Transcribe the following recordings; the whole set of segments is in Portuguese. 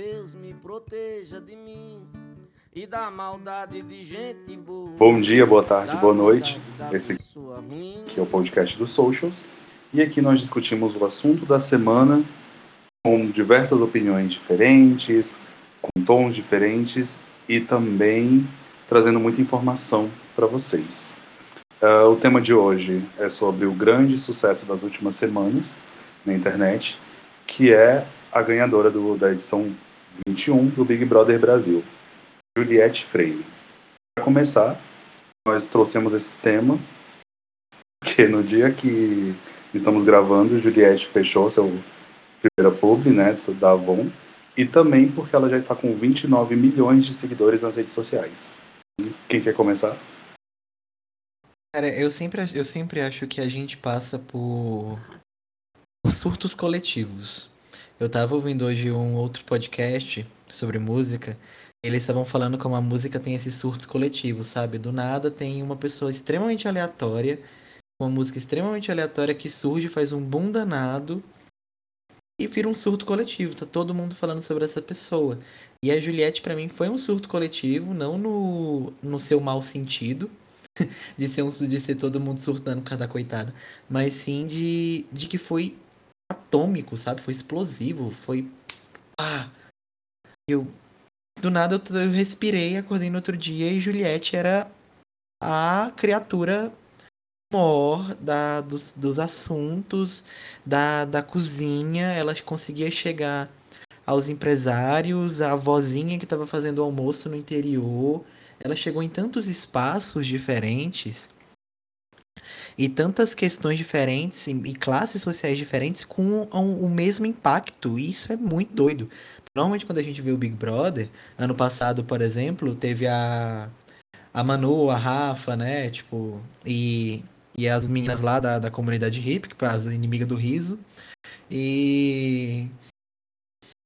Deus me proteja de mim e da maldade de gente boa. Bom dia, boa tarde, boa noite. Esse aqui é o podcast dos Socials. E aqui nós discutimos o assunto da semana com diversas opiniões diferentes, com tons diferentes e também trazendo muita informação para vocês. Uh, o tema de hoje é sobre o grande sucesso das últimas semanas na internet, que é a ganhadora do, da edição 21 do Big Brother Brasil, Juliette Freire. Para começar, nós trouxemos esse tema, porque no dia que estamos gravando, Juliette fechou seu primeira publi, né, da Avon, e também porque ela já está com 29 milhões de seguidores nas redes sociais. Quem quer começar? Cara, eu sempre, eu sempre acho que a gente passa por surtos coletivos. Eu tava ouvindo hoje um outro podcast sobre música. Eles estavam falando como a música tem esses surtos coletivos, sabe? Do nada tem uma pessoa extremamente aleatória, uma música extremamente aleatória que surge, faz um boom danado e vira um surto coletivo. Tá todo mundo falando sobre essa pessoa. E a Juliette, para mim, foi um surto coletivo, não no, no seu mau sentido, de ser, um, de ser todo mundo surtando por causa da coitada, mas sim de, de que foi atômico, sabe? Foi explosivo, foi. Ah! Eu. Do nada eu, eu respirei, acordei no outro dia e Juliette era a criatura maior da, dos, dos assuntos, da, da cozinha. Ela conseguia chegar aos empresários, a vozinha que estava fazendo o almoço no interior. Ela chegou em tantos espaços diferentes e tantas questões diferentes e classes sociais diferentes com o mesmo impacto. E isso é muito doido. Normalmente quando a gente vê o Big Brother, ano passado, por exemplo, teve a a Manu, a Rafa, né, tipo, e, e as meninas lá da, da comunidade hip, que as inimigas do riso. E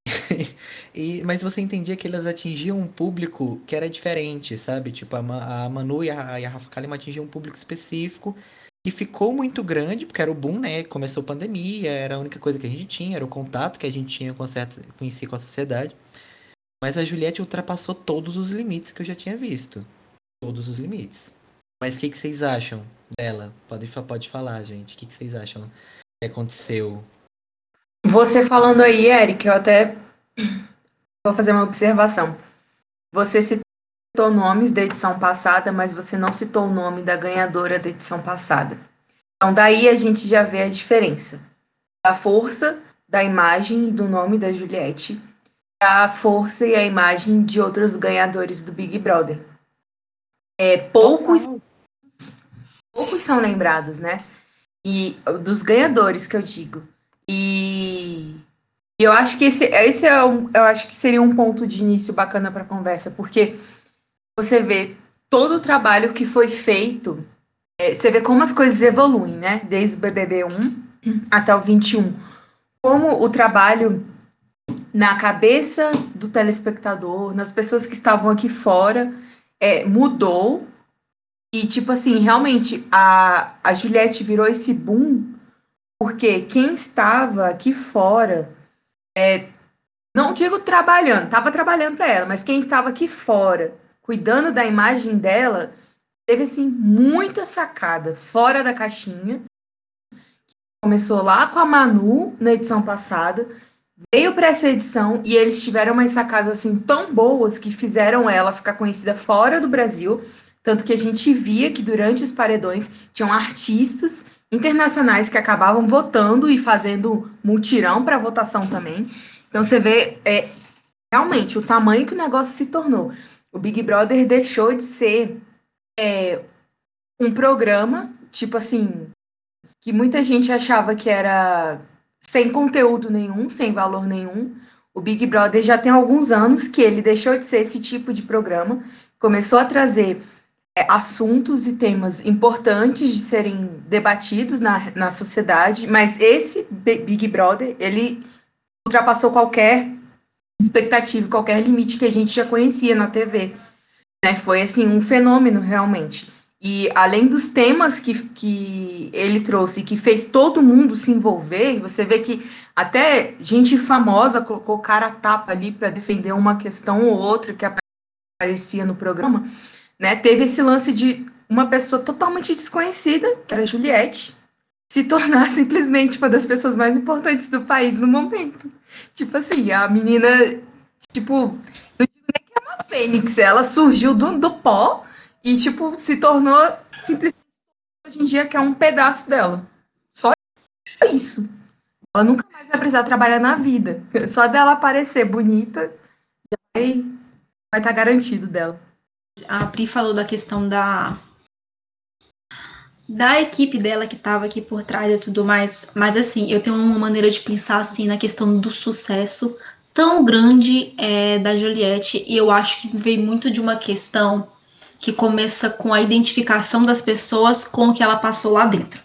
e, mas você entendia que elas atingiam um público que era diferente, sabe? Tipo, a, a Manu e a, e a Rafa Kalimann atingiam um público específico e ficou muito grande, porque era o boom, né? Começou a pandemia, era a única coisa que a gente tinha, era o contato que a gente tinha com, a certa, com, si, com a sociedade. Mas a Juliette ultrapassou todos os limites que eu já tinha visto. Todos os limites. Mas o que, que, vocês acham dela? Pode, pode falar, gente. O que, que vocês acham que aconteceu? Você falando aí, Eric, eu até vou fazer uma observação. Você citou citou nomes da edição passada, mas você não citou o nome da ganhadora da edição passada. Então, daí a gente já vê a diferença. A força da imagem e do nome da Juliette, a força e a imagem de outros ganhadores do Big Brother. É, poucos, poucos são lembrados, né? E dos ganhadores que eu digo. E eu acho que esse, esse é um, eu acho que seria um ponto de início bacana para a conversa, porque você vê todo o trabalho que foi feito, é, você vê como as coisas evoluem, né? Desde o BBB 1 até o 21. Como o trabalho na cabeça do telespectador, nas pessoas que estavam aqui fora, é, mudou. E, tipo assim, realmente, a, a Juliette virou esse boom porque quem estava aqui fora, é, não digo trabalhando, estava trabalhando para ela, mas quem estava aqui fora cuidando da imagem dela, teve assim muita sacada fora da caixinha. Começou lá com a Manu na edição passada, veio para essa edição e eles tiveram umas sacadas assim tão boas que fizeram ela ficar conhecida fora do Brasil, tanto que a gente via que durante os paredões tinham artistas internacionais que acabavam votando e fazendo multirão para votação também. Então você vê é, realmente o tamanho que o negócio se tornou. O Big Brother deixou de ser é, um programa, tipo assim, que muita gente achava que era sem conteúdo nenhum, sem valor nenhum. O Big Brother já tem alguns anos que ele deixou de ser esse tipo de programa, começou a trazer é, assuntos e temas importantes de serem debatidos na, na sociedade, mas esse Big Brother, ele ultrapassou qualquer expectativa, qualquer limite que a gente já conhecia na TV. Né? Foi assim um fenômeno realmente. E além dos temas que, que ele trouxe, que fez todo mundo se envolver, você vê que até gente famosa colocou cara a tapa ali para defender uma questão ou outra que aparecia no programa, né? Teve esse lance de uma pessoa totalmente desconhecida, que era Juliette, se tornar simplesmente uma das pessoas mais importantes do país no momento. Tipo assim, a menina, tipo, não digo nem que é uma fênix, ela surgiu do, do pó e, tipo, se tornou simplesmente hoje em dia que é um pedaço dela. Só isso. Ela nunca mais vai precisar trabalhar na vida. Só dela aparecer bonita, vai, vai estar tá garantido dela. A Pri falou da questão da da equipe dela que estava aqui por trás e tudo mais, mas assim, eu tenho uma maneira de pensar assim na questão do sucesso tão grande é, da Juliette, e eu acho que veio muito de uma questão que começa com a identificação das pessoas com o que ela passou lá dentro.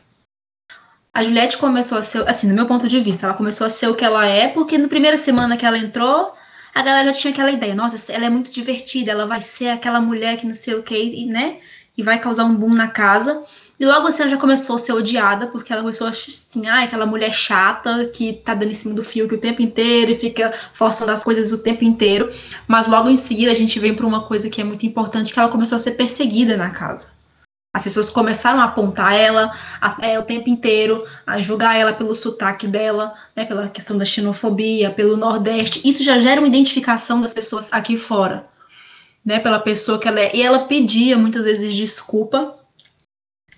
A Juliette começou a ser, assim, no meu ponto de vista, ela começou a ser o que ela é, porque na primeira semana que ela entrou, a galera já tinha aquela ideia, nossa, ela é muito divertida, ela vai ser aquela mulher que não sei o que, né? Que vai causar um boom na casa. E logo assim ela já começou a ser odiada, porque ela começou a assim, ah, aquela mulher chata que tá dando em cima do fio o tempo inteiro e fica forçando as coisas o tempo inteiro. Mas logo em seguida a gente vem para uma coisa que é muito importante, que ela começou a ser perseguida na casa. As pessoas começaram a apontar ela a, é, o tempo inteiro, a julgar ela pelo sotaque dela, né, pela questão da xenofobia, pelo Nordeste. Isso já gera uma identificação das pessoas aqui fora, né, pela pessoa que ela é. E ela pedia muitas vezes desculpa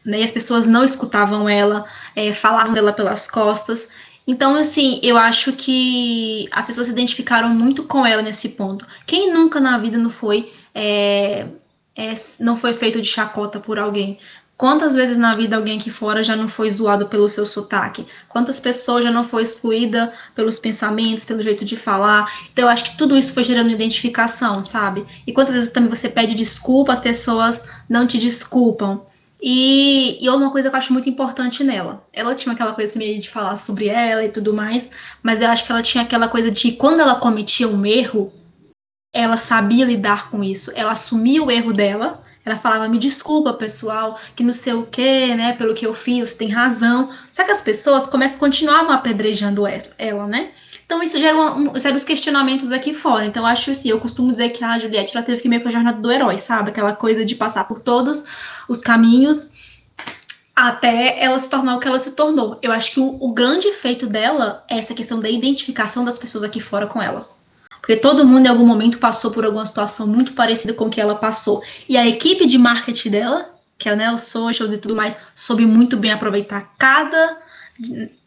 né? E as pessoas não escutavam ela, é, falavam dela pelas costas. Então, assim, eu acho que as pessoas se identificaram muito com ela nesse ponto. Quem nunca na vida não foi é, é, não foi feito de chacota por alguém? Quantas vezes na vida alguém aqui fora já não foi zoado pelo seu sotaque? Quantas pessoas já não foi excluída pelos pensamentos, pelo jeito de falar? Então, eu acho que tudo isso foi gerando identificação, sabe? E quantas vezes também você pede desculpa, as pessoas não te desculpam. E, e uma coisa que eu acho muito importante nela. Ela tinha aquela coisa meio de falar sobre ela e tudo mais, mas eu acho que ela tinha aquela coisa de quando ela cometia um erro, ela sabia lidar com isso. Ela assumia o erro dela, ela falava, me desculpa, pessoal, que não sei o que, né, pelo que eu fiz, você tem razão. Só que as pessoas começam a continuar apedrejando ela, né? Então isso gera, um, sérios questionamentos aqui fora. Então acho assim, eu costumo dizer que a Juliette ela teve que meio com a jornada do herói, sabe? Aquela coisa de passar por todos os caminhos até ela se tornar o que ela se tornou. Eu acho que o, o grande feito dela é essa questão da identificação das pessoas aqui fora com ela. Porque todo mundo em algum momento passou por alguma situação muito parecida com o que ela passou. E a equipe de marketing dela, que é né, os socials e tudo mais, soube muito bem aproveitar cada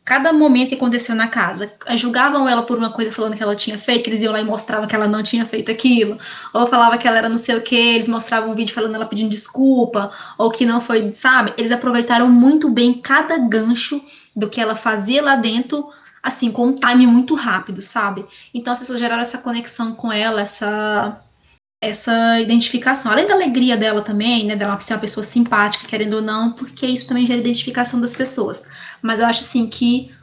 cada momento que aconteceu na casa. Julgavam ela por uma coisa falando que ela tinha feito, eles iam lá e mostravam que ela não tinha feito aquilo. Ou falava que ela era não sei o que, eles mostravam um vídeo falando ela pedindo desculpa, ou que não foi, sabe? Eles aproveitaram muito bem cada gancho do que ela fazia lá dentro, assim, com um time muito rápido, sabe? Então as pessoas geraram essa conexão com ela, essa essa identificação. Além da alegria dela também, né, dela ser uma pessoa simpática, querendo ou não, porque isso também gera identificação das pessoas. Mas eu acho assim que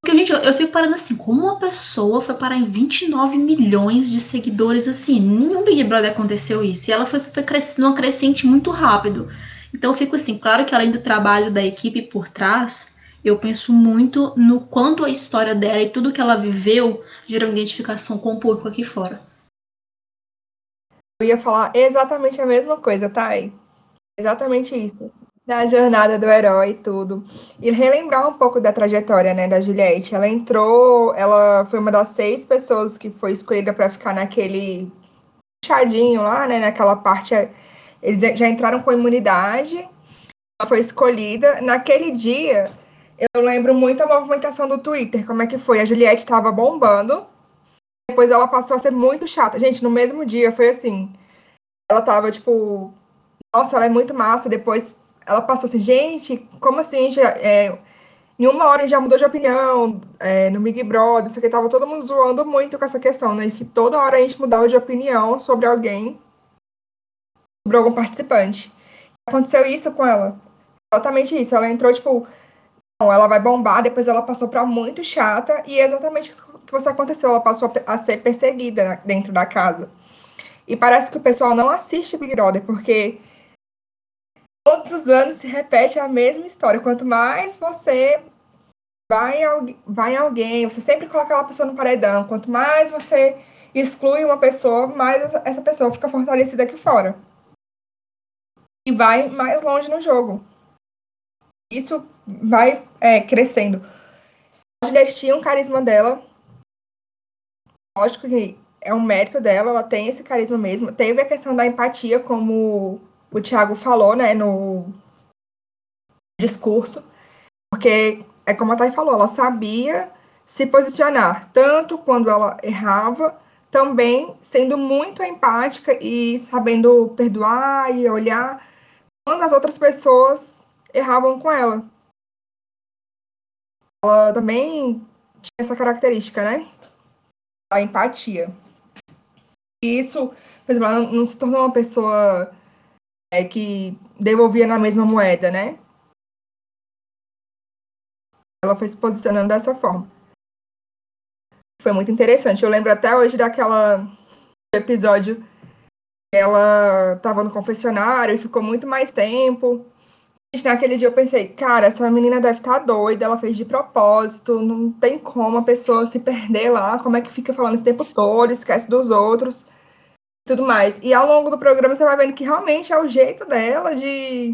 porque, gente, eu, eu fico parando assim, como uma pessoa foi parar em 29 milhões de seguidores assim? Nenhum Big Brother aconteceu isso. E ela foi, foi crescendo uma crescente muito rápido. Então eu fico assim, claro que além do trabalho da equipe por trás, eu penso muito no quanto a história dela e tudo que ela viveu gerou identificação com o público aqui fora. Eu ia falar exatamente a mesma coisa, Thay. Exatamente isso. Da jornada do herói e tudo. E relembrar um pouco da trajetória, né, da Juliette. Ela entrou, ela foi uma das seis pessoas que foi escolhida para ficar naquele chadinho lá, né, naquela parte. Eles já entraram com imunidade. Ela foi escolhida. Naquele dia, eu lembro muito a movimentação do Twitter, como é que foi. A Juliette estava bombando depois ela passou a ser muito chata. Gente, no mesmo dia foi assim. Ela tava, tipo, nossa, ela é muito massa. Depois ela passou assim, gente, como assim? Já, é, em uma hora já mudou de opinião é, no Big Brother, isso aqui tava todo mundo zoando muito com essa questão, né? Que toda hora a gente mudava de opinião sobre alguém, sobre algum participante. Aconteceu isso com ela. Exatamente isso. Ela entrou, tipo, ela vai bombar, depois ela passou para muito chata, e é exatamente isso que você aconteceu, ela passou a ser perseguida dentro da casa. E parece que o pessoal não assiste Big Brother, porque todos os anos se repete a mesma história. Quanto mais você vai, vai em alguém, você sempre coloca aquela pessoa no paredão. Quanto mais você exclui uma pessoa, mais essa pessoa fica fortalecida aqui fora. E vai mais longe no jogo. Isso vai é, crescendo. A Juliette tinha um carisma dela. Lógico que é um mérito dela, ela tem esse carisma mesmo. Teve a questão da empatia, como o Thiago falou, né, no discurso, porque é como a Thay falou, ela sabia se posicionar, tanto quando ela errava, também sendo muito empática e sabendo perdoar e olhar quando as outras pessoas erravam com ela. Ela também tinha essa característica, né? A empatia. E isso, por exemplo, ela não se tornou uma pessoa é, que devolvia na mesma moeda, né? Ela foi se posicionando dessa forma. Foi muito interessante. Eu lembro até hoje daquela episódio ela estava no confessionário e ficou muito mais tempo. Naquele dia eu pensei, cara, essa menina deve estar tá doida, ela fez de propósito, não tem como a pessoa se perder lá, como é que fica falando esse tempo todo, esquece dos outros tudo mais. E ao longo do programa você vai vendo que realmente é o jeito dela de,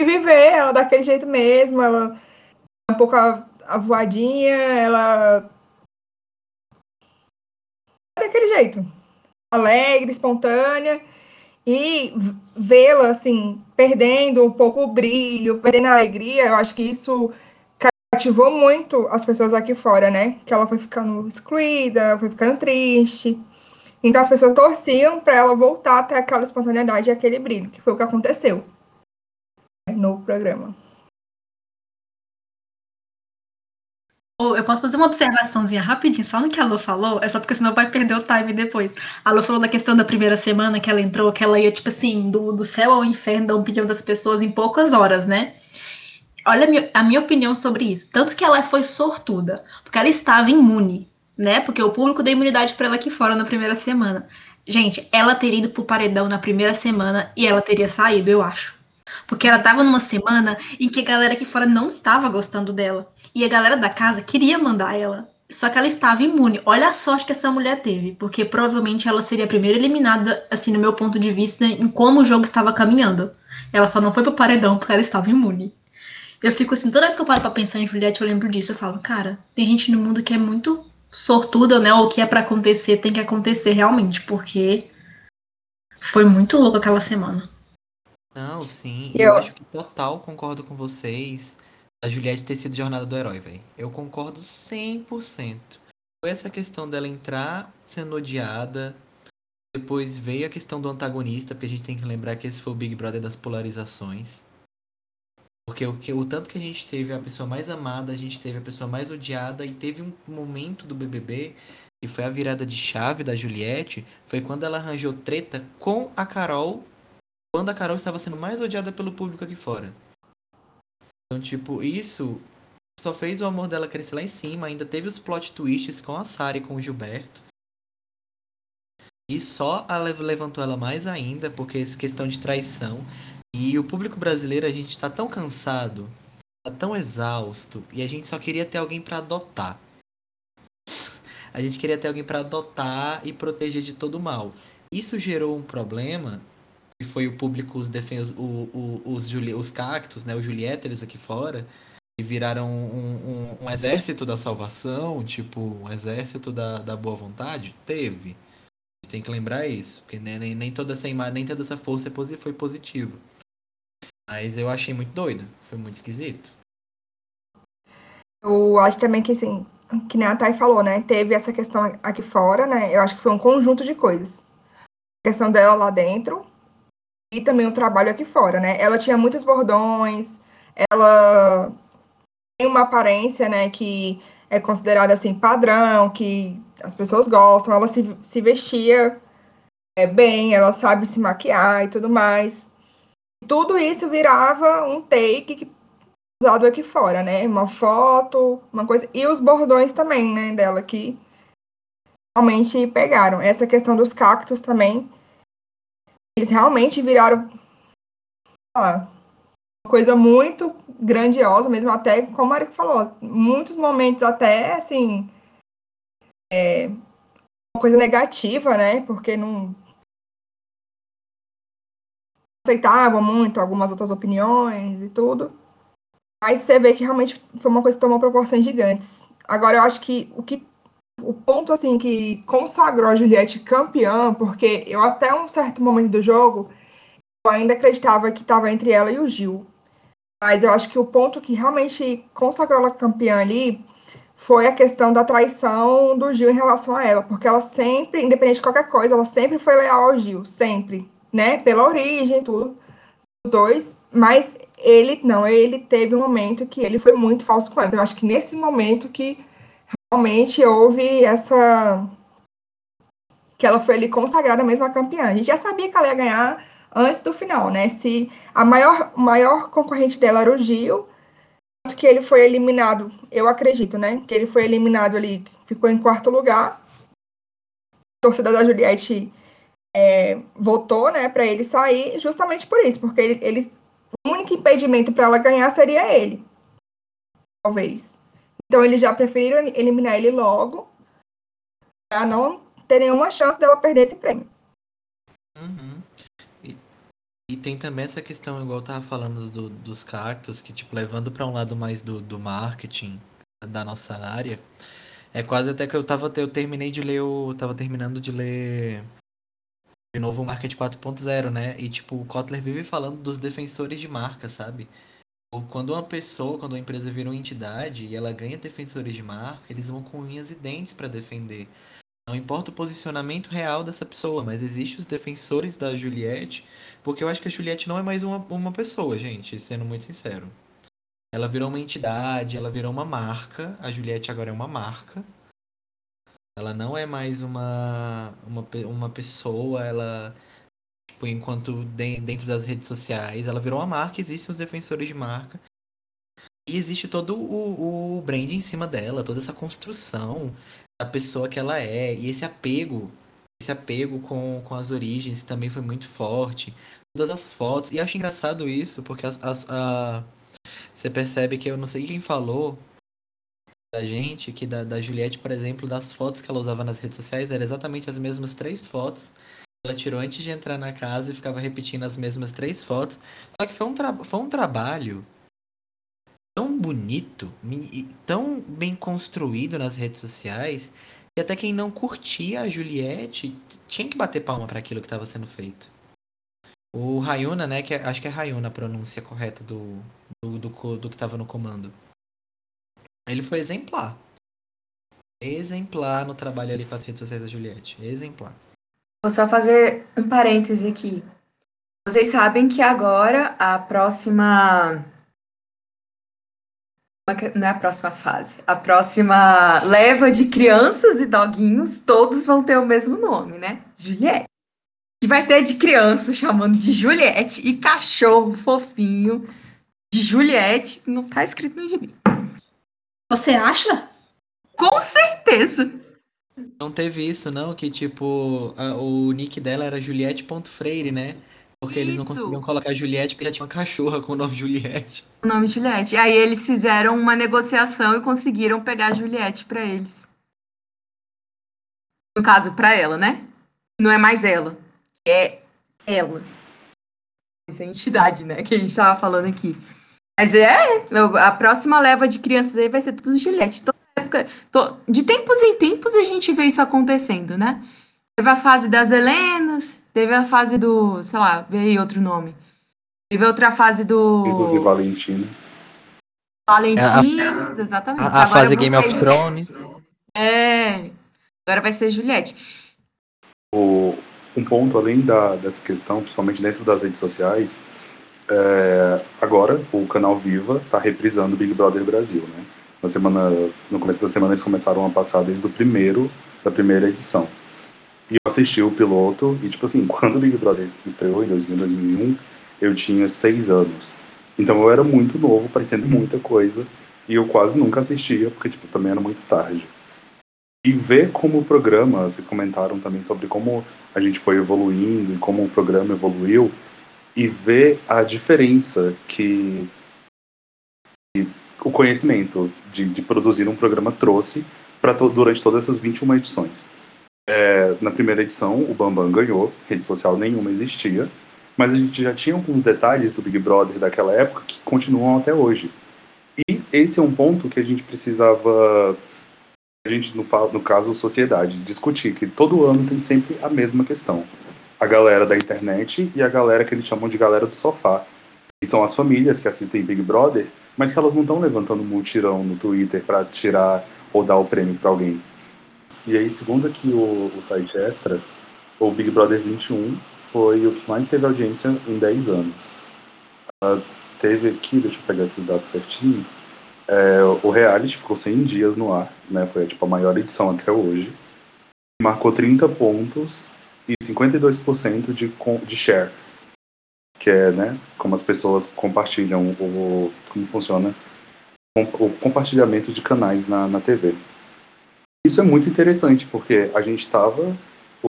de viver, ela daquele jeito mesmo, ela é um pouco avoadinha, ela é daquele jeito. Alegre, espontânea. E vê-la, assim, perdendo um pouco o brilho, perdendo a alegria, eu acho que isso cativou muito as pessoas aqui fora, né? Que ela foi ficando excluída, foi ficando triste. Então as pessoas torciam para ela voltar até aquela espontaneidade e aquele brilho, que foi o que aconteceu no programa. Eu posso fazer uma observaçãozinha rapidinho, só no que a Lu falou, é só porque senão vai perder o time depois. A Lu falou da questão da primeira semana que ela entrou, que ela ia, tipo assim, do, do céu ao inferno, da opinião das pessoas em poucas horas, né? Olha a minha, a minha opinião sobre isso. Tanto que ela foi sortuda, porque ela estava imune né? Porque o público deu imunidade para ela aqui fora na primeira semana. Gente, ela teria ido pro paredão na primeira semana e ela teria saído, eu acho. Porque ela tava numa semana em que a galera aqui fora não estava gostando dela. E a galera da casa queria mandar ela. Só que ela estava imune. Olha a sorte que essa mulher teve. Porque provavelmente ela seria a primeira eliminada, assim, no meu ponto de vista, em como o jogo estava caminhando. Ela só não foi pro paredão porque ela estava imune. Eu fico assim, toda vez que eu paro pra pensar em Juliette, eu lembro disso. Eu falo, cara, tem gente no mundo que é muito sortuda, né? O que é para acontecer tem que acontecer realmente, porque foi muito louco aquela semana. Não, sim, eu... eu acho que total concordo com vocês a Juliette ter sido jornada do herói, velho. Eu concordo 100%. Foi essa questão dela entrar sendo odiada, depois veio a questão do antagonista, porque a gente tem que lembrar que esse foi o Big Brother das polarizações. Porque o, que, o tanto que a gente teve a pessoa mais amada, a gente teve a pessoa mais odiada, e teve um momento do BBB que foi a virada de chave da Juliette, foi quando ela arranjou treta com a Carol, quando a Carol estava sendo mais odiada pelo público aqui fora. Então, tipo, isso só fez o amor dela crescer lá em cima, ainda teve os plot twists com a Sara e com o Gilberto. E só a levantou ela mais ainda, porque essa questão de traição. E o público brasileiro, a gente tá tão cansado, tá tão exausto, e a gente só queria ter alguém para adotar. A gente queria ter alguém para adotar e proteger de todo mal. Isso gerou um problema, foi o público, os, defen o, o, os, os cactos, né, os Julietters aqui fora, que viraram um, um, um, exército da salvação, tipo, um exército da, da boa vontade? Teve. Tem que lembrar isso, porque nem, nem, toda essa imagem, nem toda essa força é foi positiva. Mas eu achei muito doido. Foi muito esquisito. Eu acho também que, assim, que nem a Thay falou, né? Teve essa questão aqui fora, né? Eu acho que foi um conjunto de coisas. A questão dela lá dentro e também o trabalho aqui fora, né? Ela tinha muitos bordões, ela tem uma aparência, né, que é considerada, assim, padrão, que as pessoas gostam. Ela se, se vestia é, bem, ela sabe se maquiar e tudo mais tudo isso virava um take usado aqui fora, né? Uma foto, uma coisa. E os bordões também, né, dela que realmente pegaram. Essa questão dos cactos também. Eles realmente viraram. Ah, uma coisa muito grandiosa, mesmo até, como o Mário falou, muitos momentos até, assim, é, uma coisa negativa, né? Porque não aceitava muito algumas outras opiniões e tudo. Mas você vê que realmente foi uma coisa que tomou proporções gigantes. Agora, eu acho que o que o ponto assim que consagrou a Juliette campeã, porque eu até um certo momento do jogo eu ainda acreditava que estava entre ela e o Gil. Mas eu acho que o ponto que realmente consagrou ela campeã ali foi a questão da traição do Gil em relação a ela, porque ela sempre, independente de qualquer coisa, ela sempre foi leal ao Gil, sempre, né? Pela origem, tudo, os dois. Mas ele, não, ele teve um momento que ele foi muito falso com ela. Eu acho que nesse momento que realmente houve essa. que ela foi ali consagrada mesmo a campeã. A gente já sabia que ela ia ganhar antes do final, né? Se a maior, maior concorrente dela era o Gil, tanto que ele foi eliminado, eu acredito, né? Que ele foi eliminado ali, ficou em quarto lugar. A torcida da Juliette é, votou, né, para ele sair, justamente por isso, porque ele, ele o único impedimento para ela ganhar seria ele, talvez. Então eles já preferiram eliminar ele logo, para não ter nenhuma chance dela perder esse prêmio. Uhum. E, e, tem também essa questão, igual eu tava falando do, dos cactos, que, tipo, levando para um lado mais do, do marketing da nossa área, é quase até que eu tava, eu terminei de ler, eu tava terminando de ler de novo o Market 4.0, né? E tipo, o Kotler vive falando dos defensores de marca, sabe? Quando uma pessoa, quando uma empresa vira uma entidade e ela ganha defensores de marca, eles vão com unhas e dentes para defender. Não importa o posicionamento real dessa pessoa, mas existem os defensores da Juliette, porque eu acho que a Juliette não é mais uma, uma pessoa, gente, sendo muito sincero. Ela virou uma entidade, ela virou uma marca. A Juliette agora é uma marca. Ela não é mais uma, uma, uma pessoa, ela. Tipo, enquanto de, dentro das redes sociais, ela virou uma marca, existem os defensores de marca. E existe todo o, o brand em cima dela, toda essa construção da pessoa que ela é. E esse apego, esse apego com, com as origens também foi muito forte. Todas as fotos. E eu acho engraçado isso, porque as, as, a, você percebe que eu não sei quem falou, da gente, que da, da Juliette, por exemplo, das fotos que ela usava nas redes sociais, eram exatamente as mesmas três fotos. Ela tirou antes de entrar na casa e ficava repetindo as mesmas três fotos. Só que foi um, tra foi um trabalho tão bonito, tão bem construído nas redes sociais, que até quem não curtia a Juliette tinha que bater palma para aquilo que estava sendo feito. O Rayuna, né, que é, acho que é Rayuna a pronúncia correta do, do, do, do que estava no comando. Ele foi exemplar. Exemplar no trabalho ali com as redes sociais da Juliette. Exemplar. Vou só fazer um parêntese aqui. Vocês sabem que agora a próxima. Não é a próxima fase. A próxima leva de crianças e doguinhos, todos vão ter o mesmo nome, né? Juliette. Que vai ter de criança chamando de Juliette e cachorro fofinho de Juliette. Não tá escrito no gibi. Você acha? Com certeza. Não teve isso, não, que tipo, a, o nick dela era Juliette.freire, né? Porque eles não conseguiam colocar Juliette porque já tinha uma cachorra com o nome Juliette. O nome Juliette. Aí eles fizeram uma negociação e conseguiram pegar a Juliette pra eles. No caso, pra ela, né? Não é mais ela. É ela. Essa entidade, né? Que a gente tava falando aqui. Mas é, a próxima leva de crianças aí vai ser tudo Juliette. Época, to, de tempos em tempos a gente vê isso acontecendo, né? Teve a fase das Helenas, teve a fase do, sei lá, veio outro nome. Teve outra fase do. Jesus e Valentinas. Valentinas, exatamente. A, a fase Game of Thrones. É. Agora vai ser Juliette. O, um ponto além da, dessa questão, principalmente dentro das redes sociais, é, agora o canal Viva está reprisando Big Brother Brasil, né? Na semana, no começo da semana eles começaram a passar desde o primeiro da primeira edição. E eu assisti o piloto e tipo assim, quando o Big Brother estreou em 2000, 2001, eu tinha seis anos. Então eu era muito novo para entender muita coisa e eu quase nunca assistia porque tipo também era muito tarde. E ver como o programa, vocês comentaram também sobre como a gente foi evoluindo e como o programa evoluiu e ver a diferença que, que o conhecimento de, de, produzir um programa trouxe para to, durante todas essas 21 edições. É, na primeira edição, o Bambam ganhou, rede social nenhuma existia, mas a gente já tinha alguns detalhes do Big Brother daquela época que continuam até hoje. E esse é um ponto que a gente precisava, a gente, no, no caso, sociedade, discutir, que todo ano tem sempre a mesma questão. A galera da internet e a galera que eles chamam de galera do sofá. Que são as famílias que assistem Big Brother, mas que elas não estão levantando multirão no Twitter para tirar ou dar o prêmio para alguém. E aí, segundo aqui o, o site Extra, o Big Brother 21 foi o que mais teve audiência em 10 anos. Uh, teve aqui, deixa eu pegar aqui o dado certinho, é, o reality ficou 100 dias no ar, né, foi tipo, a maior edição até hoje, marcou 30 pontos e 52% de, de share, que é né, como as pessoas compartilham, o, como funciona o compartilhamento de canais na, na TV. Isso é muito interessante, porque a gente estava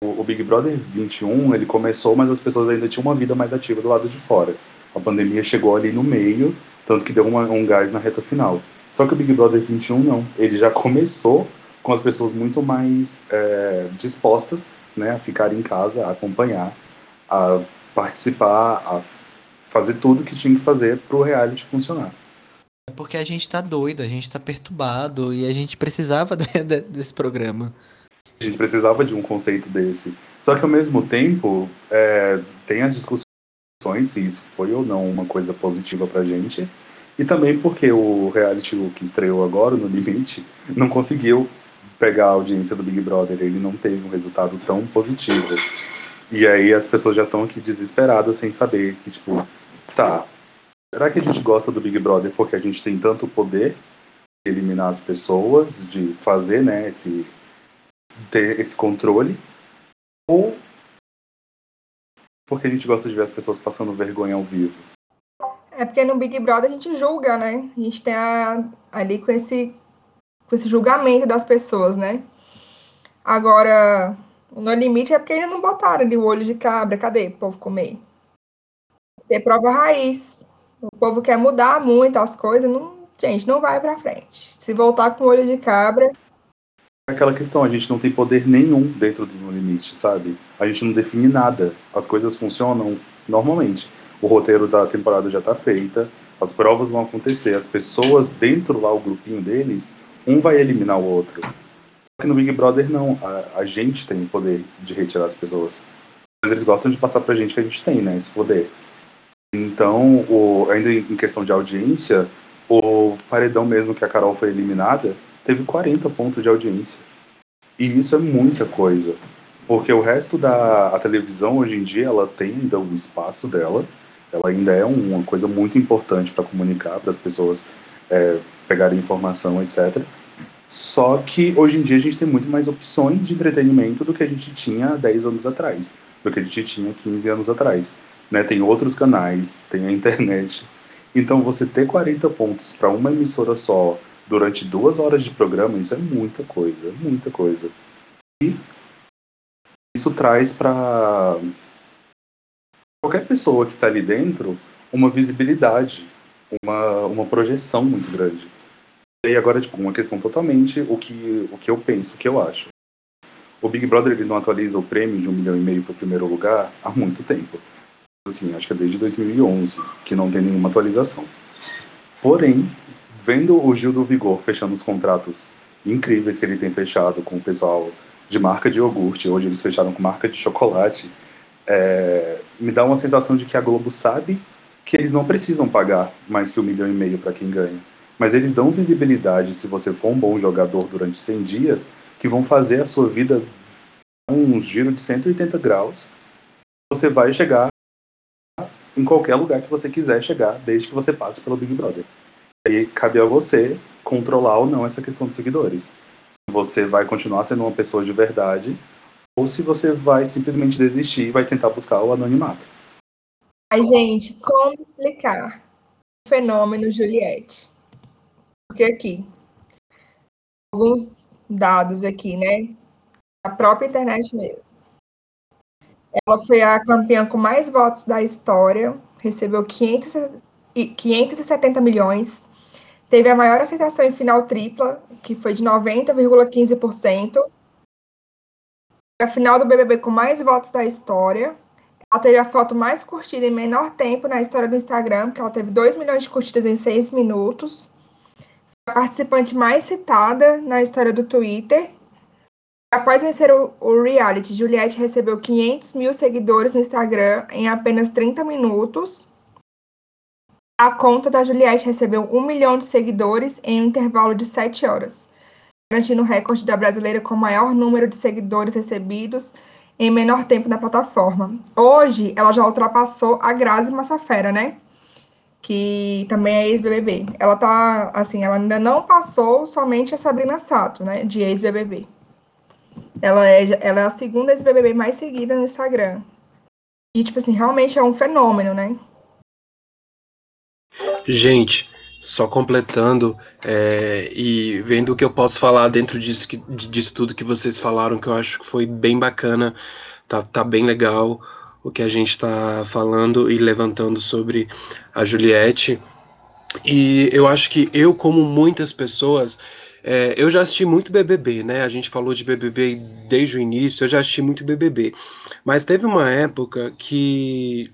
o, o, Big Brother 21, ele começou, mas as pessoas ainda tinham uma vida mais ativa do lado de fora. A pandemia chegou ali no meio, tanto que deu uma, um gás na reta final. Só que o Big Brother 21 não. Ele já começou com as pessoas muito mais é, dispostas né, a ficar em casa, a acompanhar, a participar, a fazer tudo que tinha que fazer para o reality funcionar. É porque a gente tá doido, a gente tá perturbado e a gente precisava de, de, desse programa. A gente precisava de um conceito desse. Só que ao mesmo tempo, é, tem as discussões se isso foi ou não uma coisa positiva pra gente. E também porque o reality que estreou agora, no Limite, não conseguiu pegar a audiência do Big Brother. Ele não teve um resultado tão positivo. E aí as pessoas já estão aqui desesperadas sem saber que, tipo, tá, será que a gente gosta do Big Brother porque a gente tem tanto poder de eliminar as pessoas, de fazer, né, esse, ter esse controle? Ou porque a gente gosta de ver as pessoas passando vergonha ao vivo. É porque no Big Brother a gente julga, né? A gente tem a, ali com esse, com esse julgamento das pessoas, né? Agora, no limite é porque ainda não botaram ali o olho de cabra. Cadê o povo comer? Ter prova raiz. O povo quer mudar muito as coisas, não, gente, não vai para frente. Se voltar com o olho de cabra, aquela questão, a gente não tem poder nenhum dentro do No Limite, sabe? A gente não define nada. As coisas funcionam normalmente. O roteiro da temporada já está feita, as provas vão acontecer, as pessoas dentro lá, o grupinho deles, um vai eliminar o outro. Que no Big Brother não, a, a gente tem o poder de retirar as pessoas. Mas eles gostam de passar pra gente que a gente tem, né, esse poder. Então, o, ainda em questão de audiência, o paredão mesmo que a Carol foi eliminada, teve 40 pontos de audiência. E isso é muita coisa. Porque o resto da a televisão hoje em dia, ela tem ainda o espaço dela, ela ainda é uma coisa muito importante para comunicar, para as pessoas é, pegarem informação, etc. Só que hoje em dia a gente tem muito mais opções de entretenimento do que a gente tinha há 10 anos atrás, do que a gente tinha 15 anos atrás. Né? Tem outros canais, tem a internet. Então você ter 40 pontos para uma emissora só, durante duas horas de programa, isso é muita coisa, muita coisa. E isso traz para qualquer pessoa que está ali dentro uma visibilidade, uma, uma projeção muito grande. E agora, tipo, uma questão totalmente o que, o que eu penso, o que eu acho. O Big Brother ele não atualiza o prêmio de um milhão e meio para o primeiro lugar há muito tempo. Assim, acho que é desde 2011 que não tem nenhuma atualização. Porém, vendo o Gil do Vigor fechando os contratos incríveis que ele tem fechado com o pessoal de marca de iogurte, hoje eles fecharam com marca de chocolate, é, me dá uma sensação de que a Globo sabe que eles não precisam pagar mais que um milhão e meio para quem ganha. Mas eles dão visibilidade, se você for um bom jogador durante 100 dias, que vão fazer a sua vida um giro de 180 graus. Você vai chegar em qualquer lugar que você quiser chegar, desde que você passe pelo Big Brother. Aí cabe a você controlar ou não essa questão dos seguidores. Você vai continuar sendo uma pessoa de verdade ou se você vai simplesmente desistir e vai tentar buscar o anonimato. Ai, gente, como explicar o fenômeno Juliette? Porque aqui, alguns dados aqui, né? A própria internet mesmo. Ela foi a campeã com mais votos da história, recebeu 500, 570 milhões, teve a maior aceitação em final tripla, que foi de 90,15%. A final do BBB com mais votos da história. Ela teve a foto mais curtida em menor tempo na história do Instagram, que ela teve 2 milhões de curtidas em 6 minutos. Participante mais citada na história do Twitter Após vencer o, o, reality, Juliette recebeu 500 mil seguidores no Instagram em apenas 30 minutos. A conta da Juliette recebeu 1 milhão de seguidores em um intervalo de 7 horas, garantindo o recorde da brasileira com o maior número de seguidores recebidos em menor tempo na plataforma. Hoje, ela já ultrapassou a Grazi Massafera, né? Que também é ex-BBB. Ela tá, assim, ela ainda não passou somente a Sabrina Sato, né? De ex-BBB. Ela é, ela é a segunda ex-BBB mais seguida no Instagram. E, tipo assim, realmente é um fenômeno, né? Gente, só completando é, e vendo o que eu posso falar dentro disso, disso tudo que vocês falaram, que eu acho que foi bem bacana, tá, tá bem legal o que a gente está falando e levantando sobre a Juliette. E eu acho que eu, como muitas pessoas, é, eu já assisti muito BBB, né? A gente falou de BBB desde o início, eu já assisti muito BBB. Mas teve uma época que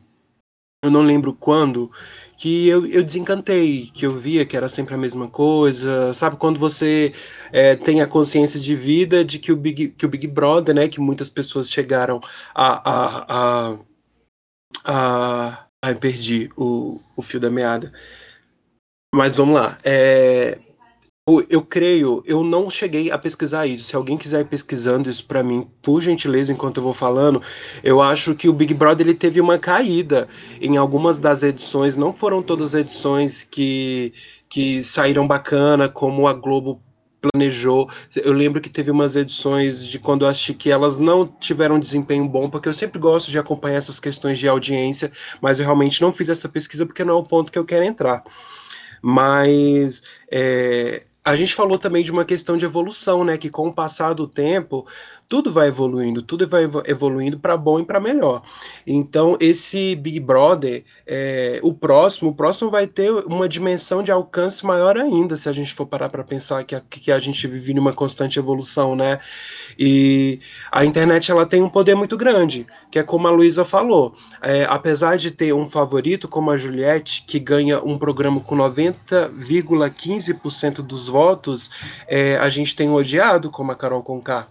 eu não lembro quando, que eu, eu desencantei, que eu via que era sempre a mesma coisa, sabe? Quando você é, tem a consciência de vida de que o Big, que o Big Brother, né? Que muitas pessoas chegaram a. a, a, a ai, perdi o, o fio da meada. Mas vamos lá. É, eu creio, eu não cheguei a pesquisar isso. Se alguém quiser ir pesquisando isso para mim, por gentileza, enquanto eu vou falando, eu acho que o Big Brother ele teve uma caída em algumas das edições. Não foram todas as edições que, que saíram bacana, como a Globo planejou. Eu lembro que teve umas edições de quando eu achei que elas não tiveram desempenho bom, porque eu sempre gosto de acompanhar essas questões de audiência, mas eu realmente não fiz essa pesquisa porque não é o ponto que eu quero entrar. Mas é, a gente falou também de uma questão de evolução, né? Que com o passar do tempo, tudo vai evoluindo, tudo vai evoluindo para bom e para melhor. Então, esse Big Brother, é, o próximo, o próximo vai ter uma dimensão de alcance maior ainda, se a gente for parar para pensar que a, que a gente vive numa constante evolução, né? E a internet ela tem um poder muito grande, que é como a Luísa falou. É, apesar de ter um favorito como a Juliette, que ganha um programa com 90,15% dos votos, é, a gente tem odiado como a Carol Conká.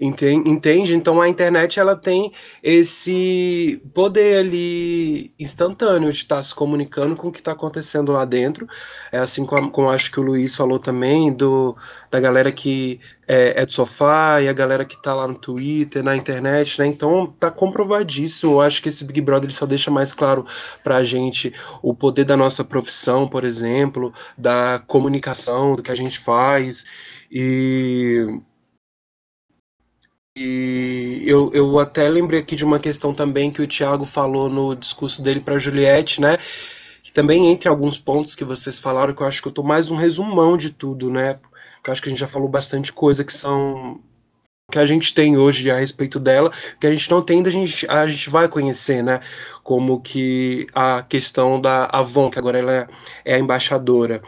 Entende? Então a internet ela tem esse poder ali instantâneo de estar se comunicando com o que está acontecendo lá dentro. É assim como, como acho que o Luiz falou também, do, da galera que é, é do sofá e a galera que está lá no Twitter, na internet, né? Então tá comprovadíssimo. Eu acho que esse Big Brother só deixa mais claro para a gente o poder da nossa profissão, por exemplo, da comunicação, do que a gente faz. E e eu, eu até lembrei aqui de uma questão também que o Thiago falou no discurso dele para Juliette, né? Que também entre alguns pontos que vocês falaram, que eu acho que eu tô mais um resumão de tudo, né? eu acho que a gente já falou bastante coisa que são que a gente tem hoje a respeito dela, que a gente não tem, a gente, a gente vai conhecer, né? Como que a questão da Avon, que agora ela é, é a embaixadora.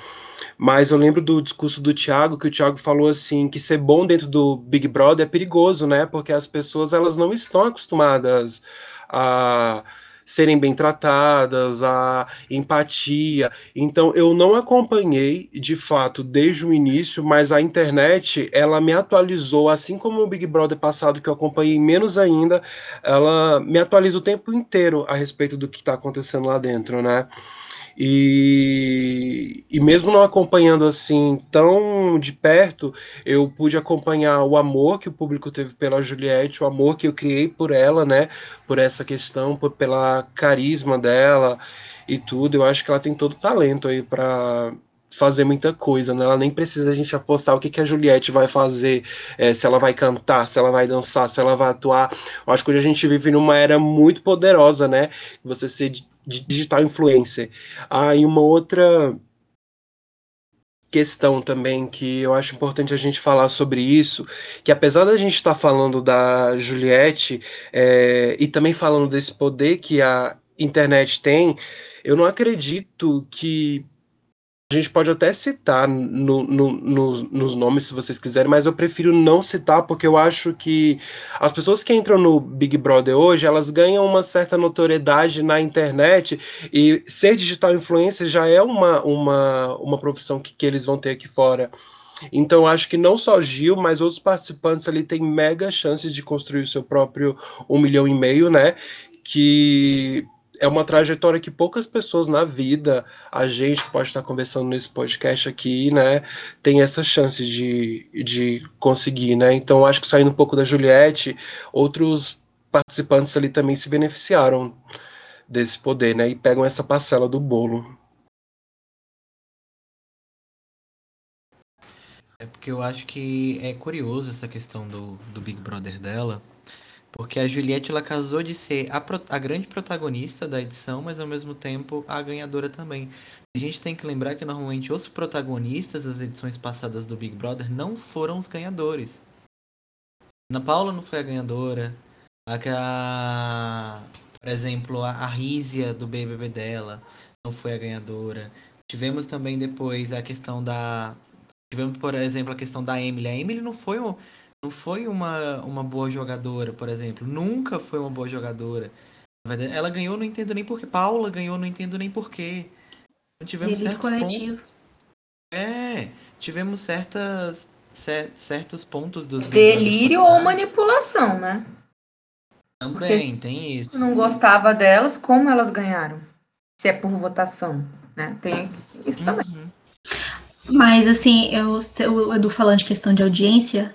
Mas eu lembro do discurso do Thiago, que o Thiago falou assim, que ser bom dentro do Big Brother é perigoso, né? Porque as pessoas elas não estão acostumadas a serem bem tratadas, a empatia. Então eu não acompanhei de fato desde o início, mas a internet ela me atualizou, assim como o Big Brother passado que eu acompanhei menos ainda, ela me atualiza o tempo inteiro a respeito do que está acontecendo lá dentro, né? E, e mesmo não acompanhando assim tão de perto, eu pude acompanhar o amor que o público teve pela Juliette, o amor que eu criei por ela, né? Por essa questão, por, pela carisma dela e tudo. Eu acho que ela tem todo o talento aí para fazer muita coisa, né? Ela nem precisa a gente apostar o que, que a Juliette vai fazer, é, se ela vai cantar, se ela vai dançar, se ela vai atuar. Eu acho que hoje a gente vive numa era muito poderosa, né? Você ser digital influencer. Ah, e uma outra questão também que eu acho importante a gente falar sobre isso, que apesar da gente estar tá falando da Juliette é, e também falando desse poder que a internet tem, eu não acredito que a gente pode até citar no, no, no, nos nomes se vocês quiserem, mas eu prefiro não citar porque eu acho que as pessoas que entram no Big Brother hoje elas ganham uma certa notoriedade na internet e ser digital influencer já é uma, uma, uma profissão que, que eles vão ter aqui fora. Então, acho que não só Gil, mas outros participantes ali têm mega chances de construir o seu próprio um milhão e meio, né? Que é uma trajetória que poucas pessoas na vida, a gente pode estar conversando nesse podcast aqui, né, tem essa chance de, de conseguir, né? Então acho que saindo um pouco da Juliette, outros participantes ali também se beneficiaram desse poder, né, e pegam essa parcela do bolo. É porque eu acho que é curioso essa questão do, do Big Brother dela, porque a Juliette ela casou de ser a, a, grande protagonista da edição, mas ao mesmo tempo a ganhadora também. A gente tem que lembrar que normalmente os protagonistas das edições passadas do Big Brother não foram os ganhadores. Ana Paula não foi a ganhadora. A, por exemplo, a, a Rízia do BBB dela não foi a ganhadora. Tivemos também depois a questão da. Tivemos, por exemplo, a questão da Emily. A Emily não foi um não foi uma, uma boa jogadora, por exemplo. Nunca foi uma boa jogadora. Ela ganhou, não entendo nem porquê. Paula ganhou, não entendo nem porquê. Então, tivemos certos coletivo. pontos. É, tivemos certas, certos pontos dos. Delírio ou manipulação, né? Também, Porque tem isso. Não gostava delas, como elas ganharam? Se é por votação, né? Tem isso também. Uhum. Mas assim, eu, o Edu falando de questão de audiência,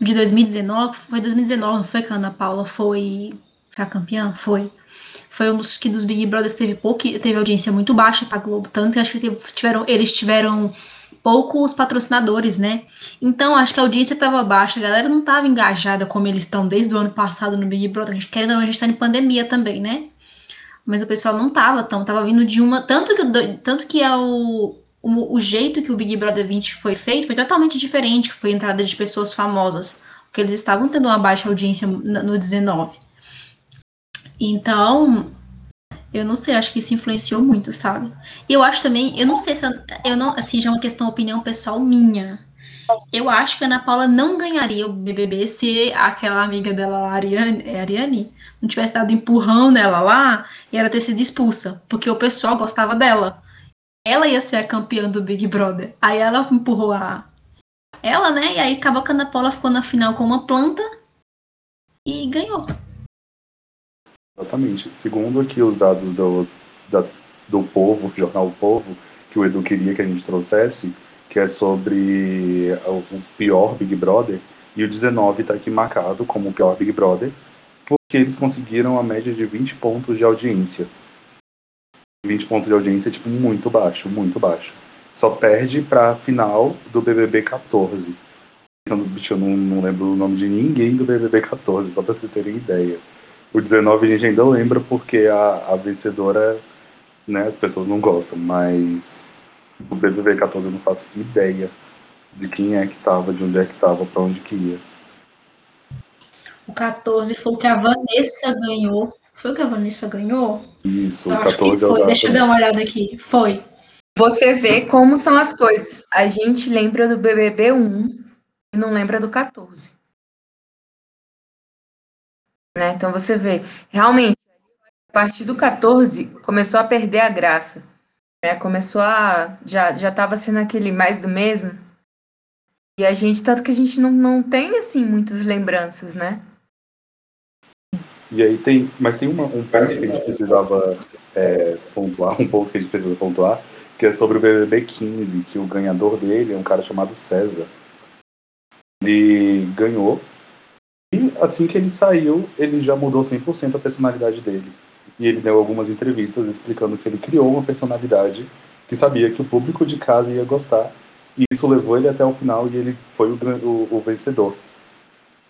de 2019, foi 2019, não foi que a Ana Paula foi, foi a campeã? Foi. Foi um dos que dos Big Brothers teve pouco, teve audiência muito baixa pra Globo, tanto que acho que tiveram, eles tiveram poucos patrocinadores, né? Então acho que a audiência estava baixa, a galera não estava engajada como eles estão desde o ano passado no Big Brother. A gente, querendo ou não, a gente tá em pandemia também, né? Mas o pessoal não tava tão, tava vindo de uma. Tanto que, tanto que é o, o, o, jeito que o Big Brother 20 foi feito foi totalmente diferente, foi entrada de pessoas famosas, porque eles estavam tendo uma baixa audiência no 19. Então, eu não sei, acho que isso influenciou muito, sabe? E eu acho também, eu não sei se eu não, assim, já é uma questão opinião pessoal minha. Eu acho que a Ana Paula não ganharia o BBB se aquela amiga dela, a Ariane, é Ariane, não tivesse dado empurrão nela lá e ela ter sido expulsa, porque o pessoal gostava dela ela ia ser a campeã do Big Brother. Aí ela empurrou a ela, né? E aí acabou que a Ana Paula ficou na final com uma planta e ganhou. Exatamente. Segundo aqui os dados do, da, do Povo, jornal Povo, que o Edu queria que a gente trouxesse, que é sobre o, pior Big Brother, e o 19 está aqui marcado como o pior Big Brother, porque eles conseguiram a média de 20 pontos de audiência. 20 pontos de audiência, tipo, muito baixo, muito baixo. Só perde pra final do BBB 14. Eu, bicho, eu não, não lembro o nome de ninguém do BBB 14, só pra vocês terem ideia. O 19 a gente ainda lembra porque a, a vencedora, né, as pessoas não gostam, mas o BBB 14 eu não faço ideia de quem é que tava, de onde é que tava, pra onde que ia. O 14 foi o que a Vanessa ganhou. Foi o que a Vanessa ganhou? Isso, eu 14 foi. Deixa eu dar uma olhada aqui. Foi. Você vê como são as coisas. A gente lembra do BBB 1 e não lembra do 14. Né? Então você vê, realmente, a partir do 14 começou a perder a graça. Né? Começou a. Já, já tava sendo aquele mais do mesmo. E a gente, tanto que a gente não, não tem assim muitas lembranças, né? E aí tem, mas tem uma, um ponto que a gente precisava é, pontuar, um ponto que a gente precisa pontuar, que é sobre o BBB 15, que o ganhador dele é um cara chamado César. Ele ganhou e assim que ele saiu, ele já mudou 100% a personalidade dele. E ele deu algumas entrevistas explicando que ele criou uma personalidade que sabia que o público de casa ia gostar. E isso levou ele até o final e ele foi o, o, o vencedor.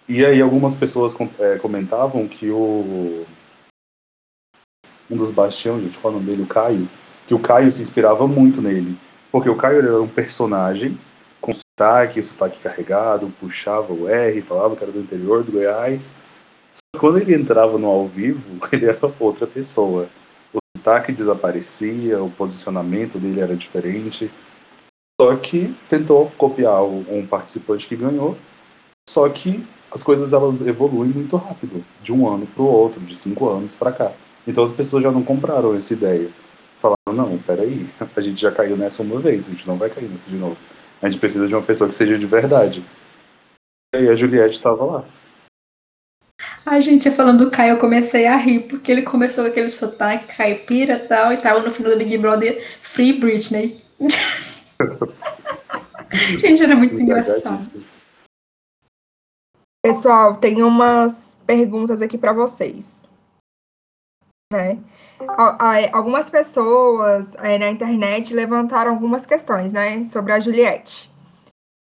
E aí algumas pessoas é, comentavam que o. Um dos bastiões, gente, qual é o nome dele? O Caio. Que o Caio se inspirava muito nele. Porque o Caio era um personagem com sotaque, sotaque carregado, puxava o R, falava que era do interior do Goiás. Só que quando ele entrava no ao vivo, ele era outra pessoa. O sotaque desaparecia, o posicionamento dele era diferente. Só que tentou copiar um participante que ganhou. Só que as coisas elas evoluem muito rápido, de um ano para o outro, de cinco anos para cá. Então as pessoas já não compraram essa ideia. Falaram, não, peraí, a gente já caiu nessa uma vez, a gente não vai cair nessa de novo. A gente precisa de uma pessoa que seja de verdade. E aí a Juliette estava lá. Ai, gente, você falando do Caio, eu comecei a rir, porque ele começou com aquele sotaque caipira e tal, e tava no final do Big Brother Free Britney. gente, era muito engraçado. Pessoal, tem umas perguntas aqui para vocês. Né? Algumas pessoas é, na internet levantaram algumas questões né, sobre a Juliette.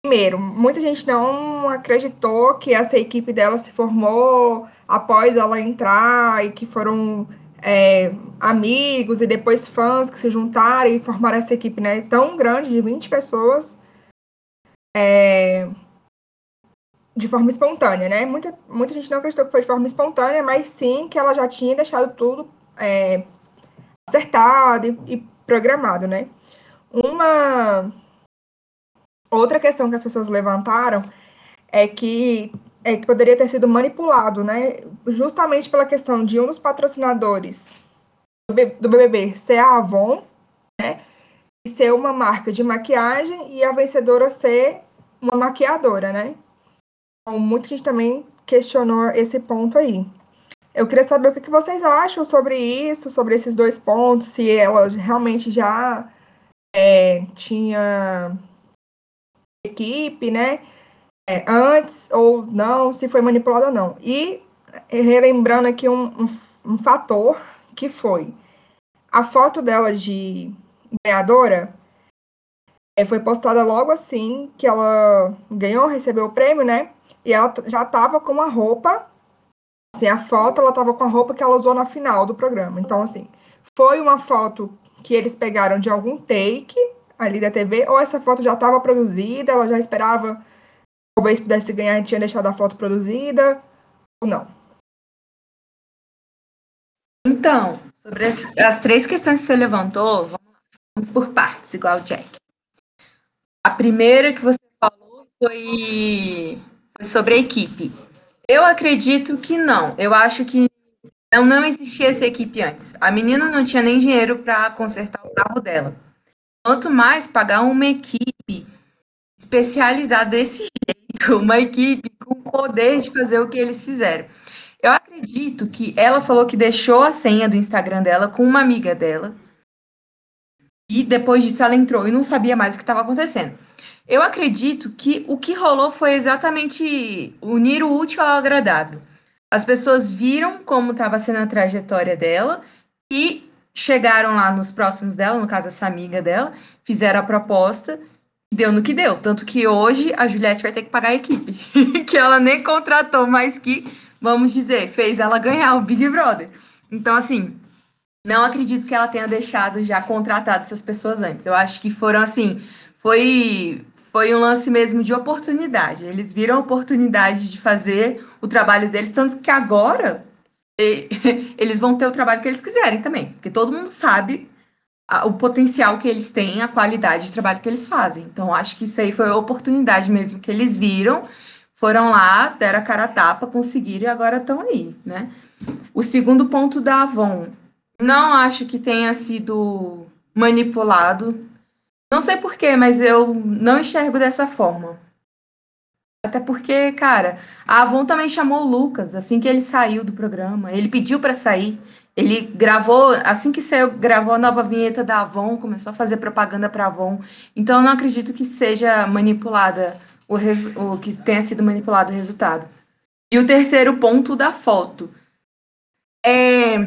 Primeiro, muita gente não acreditou que essa equipe dela se formou após ela entrar e que foram é, amigos e depois fãs que se juntaram e formaram essa equipe né, tão grande, de 20 pessoas, é, de forma espontânea, né? Muita, muita gente não acreditou que foi de forma espontânea, mas sim que ela já tinha deixado tudo é, acertado e, e programado, né? Uma outra questão que as pessoas levantaram é que é que poderia ter sido manipulado, né? Justamente pela questão de um dos patrocinadores do BBB ser a Avon, né? E ser uma marca de maquiagem e a vencedora ser uma maquiadora, né? Então, muita gente também questionou esse ponto aí. Eu queria saber o que vocês acham sobre isso, sobre esses dois pontos, se ela realmente já é, tinha equipe, né? É, antes ou não, se foi manipulada ou não. E relembrando aqui um, um, um fator que foi a foto dela de ganhadora é, foi postada logo assim que ela ganhou, recebeu o prêmio, né? E ela já estava com a roupa, assim, a foto, ela estava com a roupa que ela usou na final do programa. Então, assim, foi uma foto que eles pegaram de algum take ali da TV, ou essa foto já estava produzida, ela já esperava, talvez pudesse ganhar e tinha deixado a foto produzida, ou não. Então, sobre as, as três questões que você levantou, vamos por partes, igual o Jack. A primeira que você falou foi sobre a equipe. Eu acredito que não. Eu acho que não, não existia essa equipe antes. A menina não tinha nem dinheiro para consertar o carro dela. Quanto mais pagar uma equipe especializada desse jeito, uma equipe com poder de fazer o que eles fizeram. Eu acredito que ela falou que deixou a senha do Instagram dela com uma amiga dela. E depois disso ela entrou e não sabia mais o que estava acontecendo. Eu acredito que o que rolou foi exatamente unir o útil ao agradável. As pessoas viram como estava sendo a trajetória dela e chegaram lá nos próximos dela, no caso essa amiga dela, fizeram a proposta e deu no que deu. Tanto que hoje a Juliette vai ter que pagar a equipe, que ela nem contratou, mas que, vamos dizer, fez ela ganhar o Big Brother. Então, assim, não acredito que ela tenha deixado já contratado essas pessoas antes. Eu acho que foram assim, foi foi um lance mesmo de oportunidade. Eles viram a oportunidade de fazer o trabalho deles, tanto que agora eles vão ter o trabalho que eles quiserem também, porque todo mundo sabe o potencial que eles têm, a qualidade de trabalho que eles fazem. Então, acho que isso aí foi a oportunidade mesmo que eles viram, foram lá, deram a cara a tapa, conseguiram e agora estão aí, né? O segundo ponto da Avon, não acho que tenha sido manipulado não sei porquê, mas eu não enxergo dessa forma. Até porque, cara, a Avon também chamou o Lucas assim que ele saiu do programa. Ele pediu para sair. Ele gravou, assim que saiu, gravou a nova vinheta da Avon, começou a fazer propaganda para Avon. Então, eu não acredito que seja manipulada o, o que tenha sido manipulado o resultado. E o terceiro ponto da foto. É,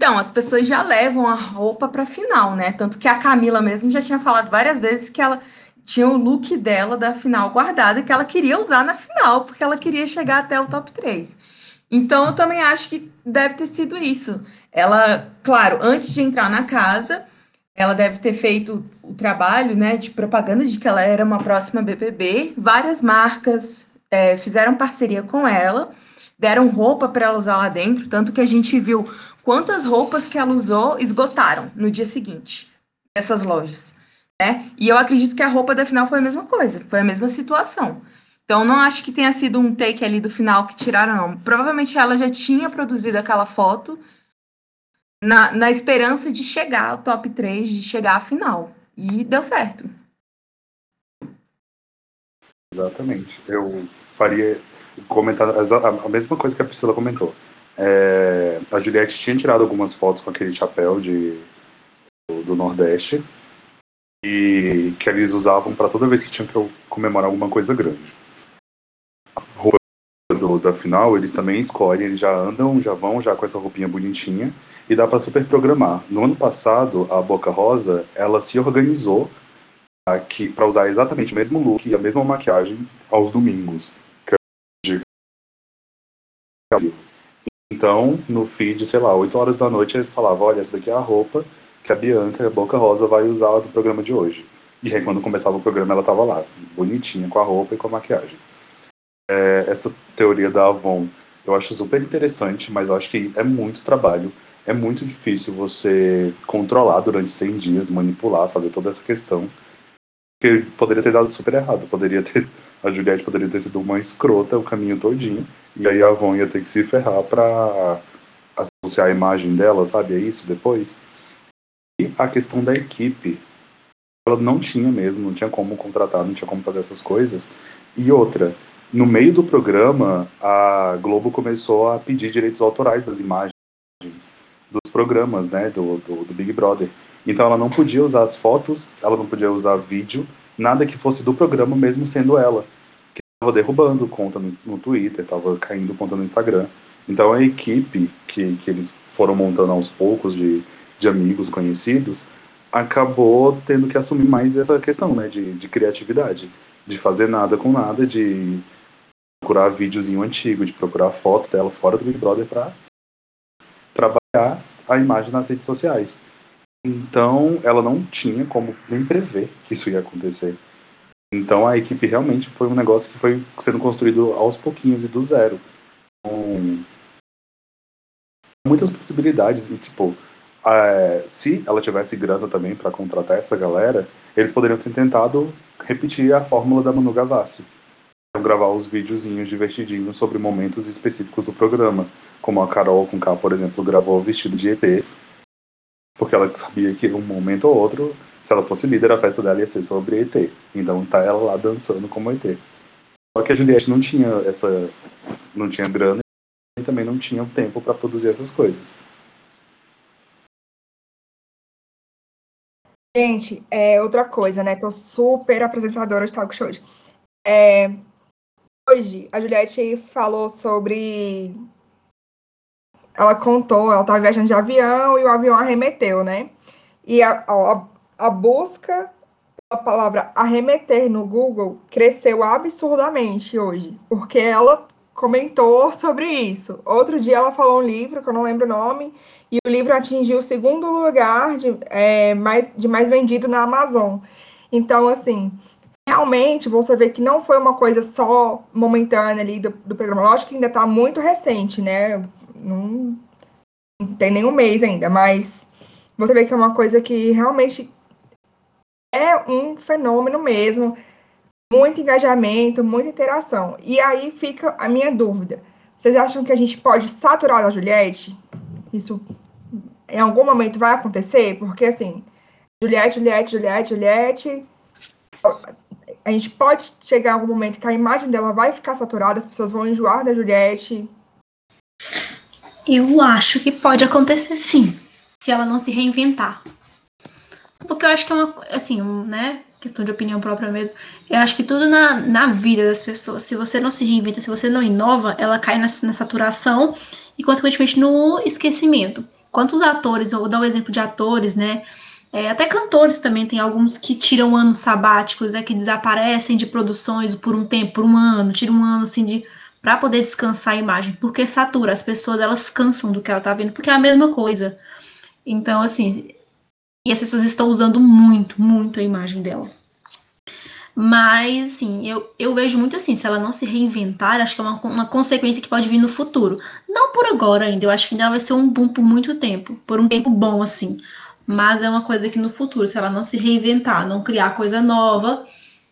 então, as pessoas já levam a roupa para final, né? Tanto que a Camila mesmo já tinha falado várias vezes que ela tinha o look dela da final guardado que ela queria usar na final, porque ela queria chegar até o top 3. Então, eu também acho que deve ter sido isso. Ela, claro, antes de entrar na casa, ela deve ter feito o trabalho né, de propaganda de que ela era uma próxima BBB. Várias marcas é, fizeram parceria com ela, deram roupa para ela usar lá dentro, tanto que a gente viu quantas roupas que ela usou esgotaram no dia seguinte, essas lojas. Né? E eu acredito que a roupa da final foi a mesma coisa, foi a mesma situação. Então, não acho que tenha sido um take ali do final que tiraram, não. Provavelmente ela já tinha produzido aquela foto na, na esperança de chegar ao top 3, de chegar à final. E deu certo. Exatamente. Eu faria comentar a mesma coisa que a Priscila comentou. É, a Juliette tinha tirado algumas fotos com aquele chapéu de, do, do Nordeste e que eles usavam para toda vez que tinham que comemorar alguma coisa grande do, da final, eles também escolhem, eles já andam, já vão já com essa roupinha bonitinha e dá para super programar. No ano passado, a Boca Rosa, ela se organizou para usar exatamente o mesmo look e a mesma maquiagem aos domingos. Então, no feed, sei lá, 8 horas da noite, ele falava, olha, essa daqui é a roupa que a Bianca, a Boca Rosa, vai usar do programa de hoje. E aí, quando começava o programa, ela tava lá, bonitinha, com a roupa e com a maquiagem é, essa teoria da Avon eu acho super interessante, mas eu acho que é muito trabalho. É muito difícil você controlar durante 100 dias, manipular, fazer toda essa questão. Que poderia ter dado super errado. Poderia ter, a Juliette poderia ter sido uma escrota o caminho todinho. E aí a Avon ia ter que se ferrar pra associar a imagem dela, sabe? É isso depois. E a questão da equipe. Ela não tinha mesmo, não tinha como contratar, não tinha como fazer essas coisas. E outra, no meio do programa, a Globo começou a pedir direitos autorais das imagens dos programas, né, do, do, do, Big Brother. Então ela não podia usar as fotos, ela não podia usar vídeo, nada que fosse do programa, mesmo sendo ela. Que estava derrubando conta no, no Twitter, estava caindo conta no Instagram. Então a equipe que, que eles foram montando aos poucos de, de amigos conhecidos acabou tendo que assumir mais essa questão né, de, de criatividade, de fazer nada com nada, de procurar videozinho antigo, de procurar foto dela fora do Big Brother para trabalhar a imagem nas redes sociais. Então, ela não tinha como nem prever que isso ia acontecer. Então, a equipe realmente foi um negócio que foi sendo construído aos pouquinhos e do zero. Com muitas possibilidades. E, tipo, é, se ela tivesse grana também para contratar essa galera, eles poderiam ter tentado repetir a fórmula da Manu Gavassi gravar os videozinhos divertidinhos sobre momentos específicos do programa. Como a Carol com K, por exemplo, gravou vestido de ET, porque ela sabia que um momento ou outro, se ela fosse líder, a festa dela ia ser sobre ET. Então tá ela lá dançando como ET. Só que a Juliette não tinha essa. não tinha grana e também não tinha tempo para produzir essas coisas. Gente, é outra coisa, né? Tô super apresentadora de talk show. É, hoje a Juliette falou sobre. Ela contou, ela estava viajando de avião e o avião arremeteu, né? E a, a, a busca pela palavra arremeter no Google cresceu absurdamente hoje, porque ela comentou sobre isso. Outro dia ela falou um livro, que eu não lembro o nome, e o livro atingiu o segundo lugar de, é, mais, de mais vendido na Amazon. Então, assim, realmente você vê que não foi uma coisa só momentânea ali do, do programa. Lógico que ainda está muito recente, né? Não, não tem nem um mês ainda, mas você vê que é uma coisa que realmente é um fenômeno mesmo. Muito engajamento, muita interação. E aí fica a minha dúvida. Vocês acham que a gente pode saturar a Juliette? Isso em algum momento vai acontecer? Porque assim, Juliette, Juliette, Juliette, Juliette a gente pode chegar a algum momento que a imagem dela vai ficar saturada, as pessoas vão enjoar da Juliette? Eu acho que pode acontecer sim, se ela não se reinventar. Porque eu acho que é uma, assim, né, questão de opinião própria mesmo. Eu acho que tudo na, na vida das pessoas, se você não se reinventa, se você não inova, ela cai na, na saturação e, consequentemente, no esquecimento. Quantos atores, ou vou dar um exemplo de atores, né, é, até cantores também tem alguns que tiram anos sabáticos, é que desaparecem de produções por um tempo, por um ano, tiram um ano assim de para poder descansar a imagem, porque satura, as pessoas elas cansam do que ela tá vendo, porque é a mesma coisa. Então, assim, E as pessoas estão usando muito, muito a imagem dela. Mas, assim, eu, eu vejo muito assim, se ela não se reinventar, acho que é uma, uma consequência que pode vir no futuro. Não por agora ainda, eu acho que ainda vai ser um boom por muito tempo, por um tempo bom, assim. Mas é uma coisa que no futuro, se ela não se reinventar, não criar coisa nova,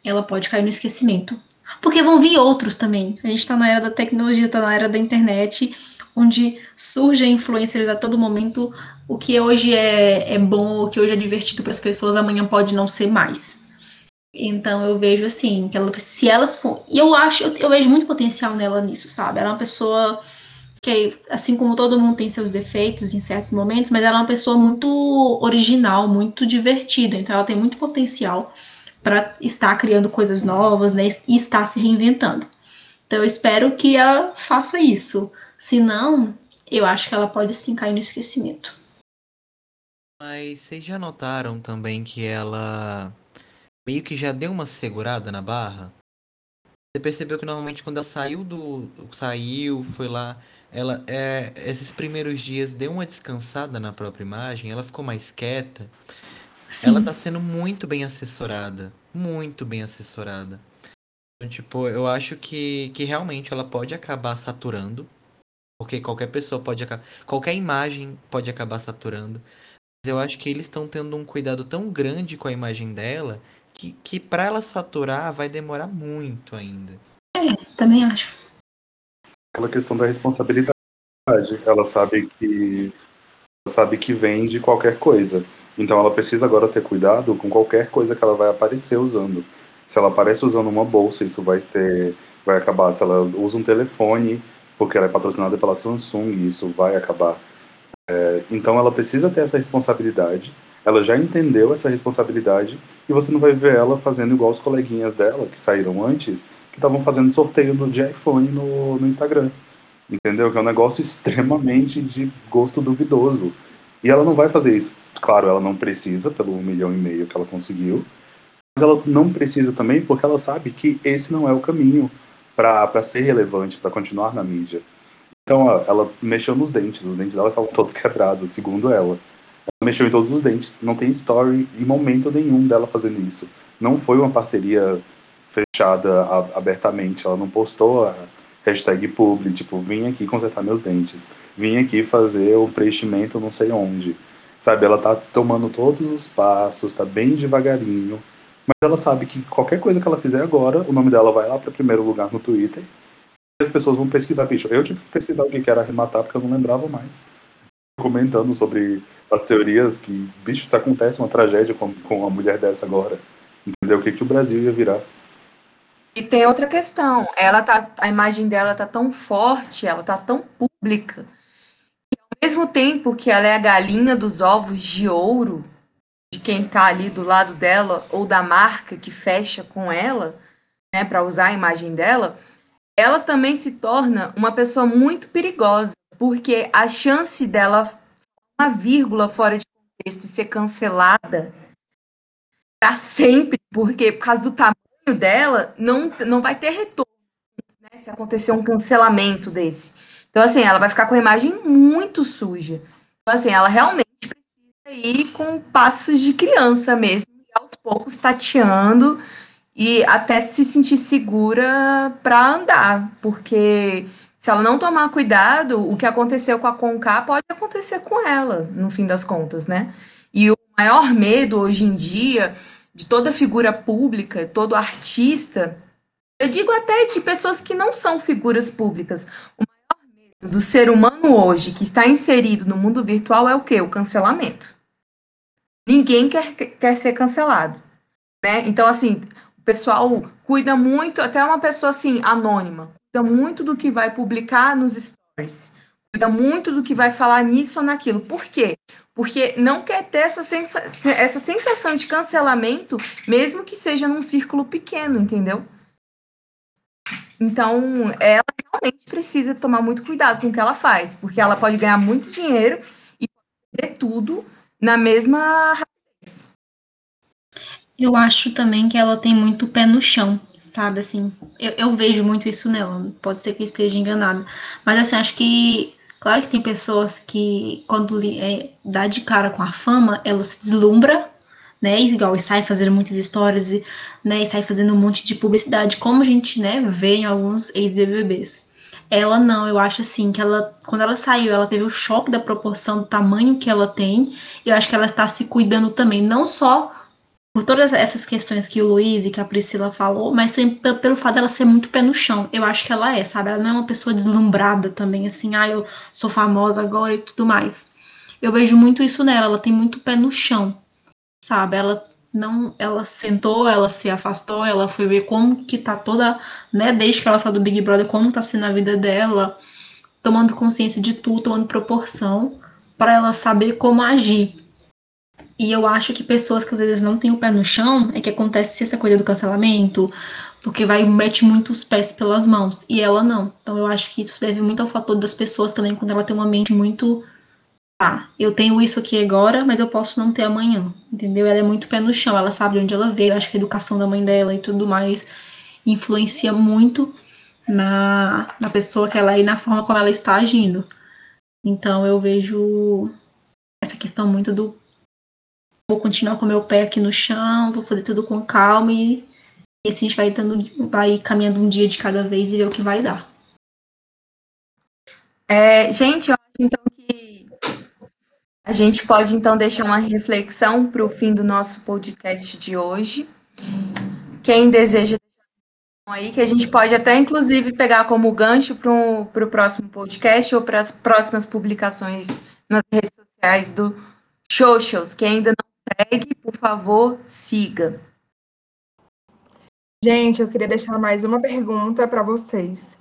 ela pode cair no esquecimento. Porque vão vir outros também. A gente está na era da tecnologia, está na era da internet, onde surgem influencers a todo momento. O que hoje é, é bom, o que hoje é divertido para as pessoas, amanhã pode não ser mais. Então eu vejo assim, que ela, se elas for. E eu acho, eu, eu, vejo muito potencial nela nisso, sabe? Ela é uma pessoa que, assim como todo mundo tem seus defeitos em certos momentos, mas ela é uma pessoa muito original, muito divertida. Então ela tem muito potencial para estar criando coisas novas, né? E estar se reinventando. Então eu espero que ela faça isso. Se não, eu acho que ela pode sim cair no esquecimento. Mas vocês já notaram também que ela meio que já deu uma segurada na barra. Você percebeu que normalmente quando ela saiu do. saiu, foi lá. Ela é, esses primeiros dias deu uma descansada na própria imagem, ela ficou mais quieta. Sim. Ela tá sendo muito bem assessorada. Muito bem assessorada. Então, tipo, eu acho que, que realmente ela pode acabar saturando. Porque qualquer pessoa pode acabar. Qualquer imagem pode acabar saturando. Mas eu acho que eles estão tendo um cuidado tão grande com a imagem dela que, que para ela saturar vai demorar muito ainda. É, também acho. Aquela questão da responsabilidade. Ela sabe que ela sabe que vem de qualquer coisa. Então ela precisa agora ter cuidado com qualquer coisa que ela vai aparecer usando. Se ela aparece usando uma bolsa, isso vai ser vai acabar. Se ela usa um telefone, porque ela é patrocinada pela Samsung, isso vai acabar. É, então ela precisa ter essa responsabilidade ela já entendeu essa responsabilidade e você não vai ver ela fazendo igual os coleguinhas dela, que saíram antes, que estavam fazendo sorteio no, de iPhone no, no Instagram. Entendeu? Que é um negócio extremamente de gosto duvidoso. E ela não vai fazer isso. Claro, ela não precisa, pelo um milhão e meio que ela conseguiu. Mas ela não precisa também porque ela sabe que esse não é o caminho para ser relevante, para continuar na mídia. Então, ó, ela mexeu nos dentes. Os dentes dela estavam todos quebrados, segundo ela mexeu em todos os dentes. Não tem story em momento nenhum dela fazendo isso. Não foi uma parceria fechada a, abertamente. Ela não postou a hashtag publi, tipo, vim aqui consertar meus dentes. Vim aqui fazer o preenchimento não sei onde. Sabe, ela tá tomando todos os passos, tá bem devagarinho. Mas ela sabe que qualquer coisa que ela fizer agora, o nome dela vai lá para primeiro lugar no Twitter. E as pessoas vão pesquisar, bicho. Eu tive que pesquisar o que era arrematar porque eu não lembrava mais. Comentando sobre as teorias que, bicho, se acontece uma tragédia com, com uma mulher dessa agora, entendeu? O que, que o Brasil ia virar? E tem outra questão, ela tá, a imagem dela tá tão forte, ela tá tão pública, que ao mesmo tempo que ela é a galinha dos ovos de ouro, de quem tá ali do lado dela, ou da marca que fecha com ela, né, para usar a imagem dela, ela também se torna uma pessoa muito perigosa, porque a chance dela uma vírgula fora de contexto e ser cancelada para sempre, porque por causa do tamanho dela, não, não vai ter retorno né, se acontecer um cancelamento desse. Então, assim, ela vai ficar com a imagem muito suja. Então, assim, ela realmente precisa ir com passos de criança mesmo, e aos poucos tateando e até se sentir segura para andar, porque se ela não tomar cuidado, o que aconteceu com a Conká pode acontecer com ela, no fim das contas, né? E o maior medo hoje em dia de toda figura pública, todo artista, eu digo até de pessoas que não são figuras públicas. O maior medo do ser humano hoje que está inserido no mundo virtual é o quê? O cancelamento. Ninguém quer, quer ser cancelado. Né? Então, assim, o pessoal cuida muito, até uma pessoa assim, anônima, cuida muito do que vai publicar nos stories, cuida muito do que vai falar nisso ou naquilo. Por quê? Porque não quer ter essa, sensa essa sensação de cancelamento, mesmo que seja num círculo pequeno, entendeu? Então, ela realmente precisa tomar muito cuidado com o que ela faz, porque ela pode ganhar muito dinheiro e perder tudo na mesma rapidez. Eu acho também que ela tem muito pé no chão sabe? Assim, eu, eu, vejo muito isso nela. Pode ser que eu esteja enganada. Mas, assim, acho que Claro que tem pessoas que, quando é, dá de cara com a fama, ela se deslumbra, né? Igual e sai fazendo muitas histórias, né? E sai fazendo um monte de publicidade, como a gente, né, vê em alguns ex-BBBs. Ela não, eu acho assim que ela, quando ela saiu, ela teve o choque da proporção do tamanho que ela tem. Eu acho que ela está se cuidando também, não só por todas essas questões que o Luiz e que a Priscila falou, mas pelo, pelo fato dela ser muito pé no chão. Eu acho que ela é, sabe? Ela não é uma pessoa deslumbrada também, assim, ah, eu sou famosa agora e tudo mais. Eu vejo muito isso nela, ela tem muito pé no chão, sabe? Ela não, ela sentou, ela se afastou, ela foi ver como que tá toda, né, desde que ela saiu do Big Brother, como tá sendo a vida dela, tomando consciência de tudo, tomando proporção, para ela saber como agir. E eu acho que pessoas que às vezes não têm o pé no chão é que acontece essa coisa do cancelamento, porque vai mete muito os pés pelas mãos, e ela não. Então eu acho que isso deve muito ao fator das pessoas também, quando ela tem uma mente muito ah, eu tenho isso aqui agora, mas eu posso não ter amanhã, entendeu? Ela é muito pé no chão, ela sabe de onde ela veio, acho que a educação da mãe dela e tudo mais influencia muito na, na pessoa que ela é e na forma como ela está agindo. Então eu vejo essa questão muito do vou continuar com meu pé aqui no chão, vou fazer tudo com calma e, e assim a gente vai dando, vai caminhando um dia de cada vez e ver o que vai dar. É, gente, eu acho então que a gente pode então deixar uma reflexão para o fim do nosso podcast de hoje. Quem deseja aí, que a gente pode até inclusive pegar como gancho para o próximo podcast ou para as próximas publicações nas redes sociais do Socials. Quem ainda não segue, por favor, siga. Gente, eu queria deixar mais uma pergunta para vocês.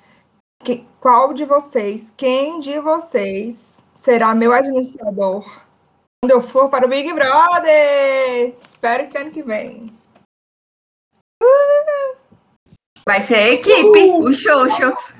Que, qual de vocês, quem de vocês será meu administrador quando eu for para o Big Brother? Espero que ano que vem. Vai ser a equipe, uh! os Xoxos.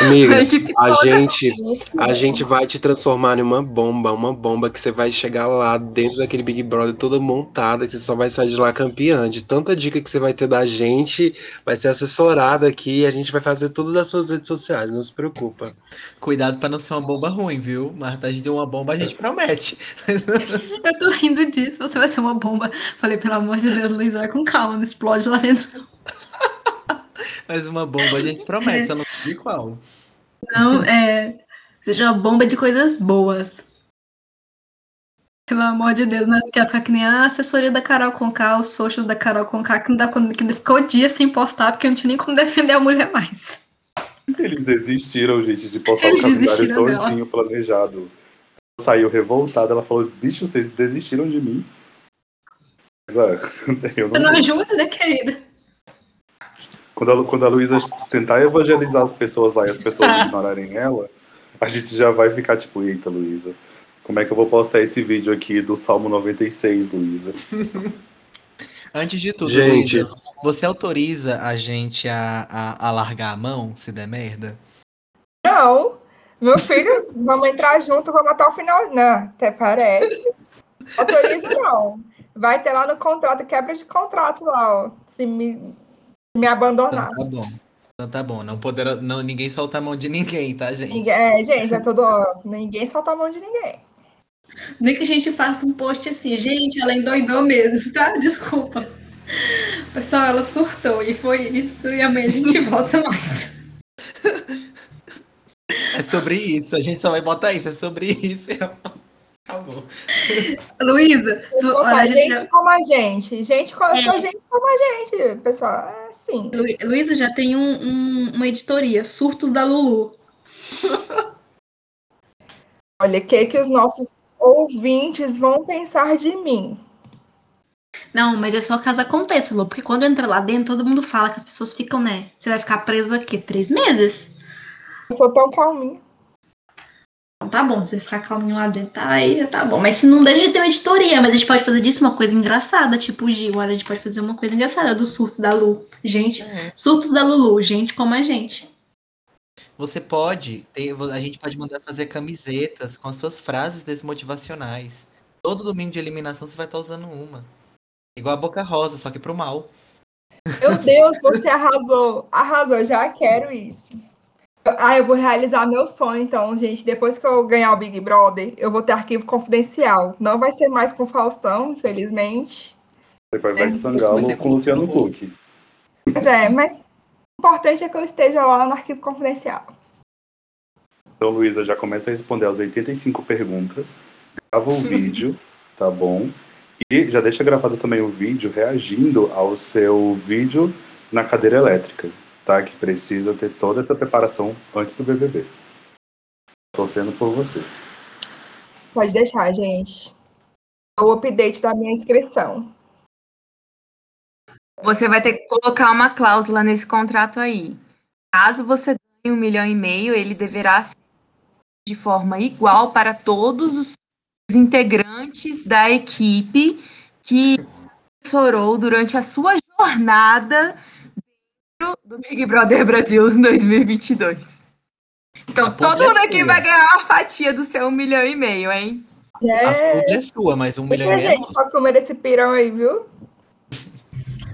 Amiga, a gente, a gente vai te transformar em uma bomba, uma bomba que você vai chegar lá dentro daquele Big Brother toda montada, que você só vai sair de lá campeã. De tanta dica que você vai ter da gente, vai ser assessorada aqui e a gente vai fazer todas as suas redes sociais, não se preocupa. Cuidado para não ser uma bomba ruim, viu? Mas a gente deu uma bomba, a gente promete. Eu tô rindo disso, você vai ser uma bomba. Falei, pelo amor de Deus, Luiz, vai com calma, não explode lá dentro. Mas uma bomba a gente promete, só não sabe qual. Não, é. Seja uma bomba de coisas boas. Pelo amor de Deus, não quero ficar que nem a assessoria da Carol Conká, os socials da Carol Conká, que não dá que ficou dia sem postar, porque não tinha nem como defender a mulher mais. Eles desistiram, gente, de postar Eles o calendário todinho dela. planejado. Saiu revoltada, ela falou, bicho, vocês desistiram de mim. Mas, é, eu não, Você não ajuda, né, querida? Quando a, quando a Luísa tentar evangelizar as pessoas lá e as pessoas ignorarem ela, a gente já vai ficar tipo, eita, Luísa, como é que eu vou postar esse vídeo aqui do Salmo 96, Luísa? Antes de tudo, gente, Luísa, você autoriza a gente a, a, a largar a mão se der merda? Não. Meu filho, vamos entrar junto, vamos até o final. Não, até parece. Autoriza não. Vai ter lá no contrato, quebra de contrato lá, ó. Se me me abandonar. Então tá bom. Então tá bom. Não poderá, não, ninguém solta a mão de ninguém, tá, gente? É, gente, é tudo. ninguém solta a mão de ninguém. Nem que a gente faça um post assim, gente, ela endoidou mesmo, tá? Desculpa. Pessoal, ela surtou e foi isso, e amanhã a gente volta mais. É sobre isso, a gente só vai botar isso, é sobre isso. Acabou. Luísa, gente já... como a gente. Gente como, é. gente como a gente, pessoal. É assim. Lu... Luísa já tem um, um, uma editoria, Surtos da Lulu. Olha, o que, que os nossos ouvintes vão pensar de mim? Não, mas é só caso aconteça, Lu, porque quando entra lá dentro, todo mundo fala que as pessoas ficam, né? Você vai ficar presa aqui três meses? Eu sou tão calminha. Tá bom, você ficar calminho lá dentro, tá aí, já tá bom. Mas se não deixa de ter uma editoria, mas a gente pode fazer disso uma coisa engraçada, tipo o Gil, olha, a gente pode fazer uma coisa engraçada dos surtos da Lu. Gente, uhum. surtos da Lulu, gente como a gente. Você pode, a gente pode mandar fazer camisetas com as suas frases desmotivacionais. Todo domingo de eliminação você vai estar usando uma. Igual a Boca Rosa, só que pro mal. Meu Deus, você arrasou. Arrasou, já quero isso. Ah, eu vou realizar meu sonho, então, gente. Depois que eu ganhar o Big Brother, eu vou ter arquivo confidencial. Não vai ser mais com Faustão, infelizmente. Depois vai de Sangalo com o Luciano Huck. Pois é, mas o importante é que eu esteja lá no arquivo confidencial. Então, Luísa, já começa a responder as 85 perguntas. Grava o vídeo, tá bom? E já deixa gravado também o vídeo reagindo ao seu vídeo na cadeira elétrica, tá? Que precisa ter toda essa preparação antes do BBB. Torcendo por você. Pode deixar, gente. O update da minha inscrição. Você vai ter que colocar uma cláusula nesse contrato aí. Caso você ganhe um milhão e meio, ele deverá ser de forma igual para todos os integrantes da equipe que sorou durante a sua jornada do Big Brother Brasil 2022. Então, A todo publi é mundo aqui vai ganhar uma fatia do seu um milhão e meio, hein? A É. publi é sua, mas um milhão e meio. é gente pode comer esse pirão aí, viu?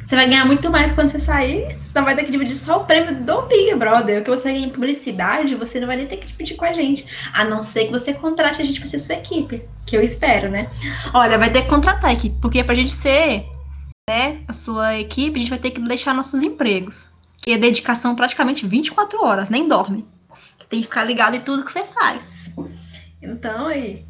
Você vai ganhar muito mais quando você sair. Você não vai ter que dividir só o prêmio do Big Brother. O que você ganha em publicidade, você não vai nem ter que dividir com a gente. A não ser que você contrate a gente pra ser sua equipe. Que eu espero, né? Olha, vai ter que contratar a equipe. Porque pra gente ser né, a sua equipe, a gente vai ter que deixar nossos empregos. Que é dedicação praticamente 24 horas, nem dorme. Tem que ficar ligado em tudo que você faz. Então, aí.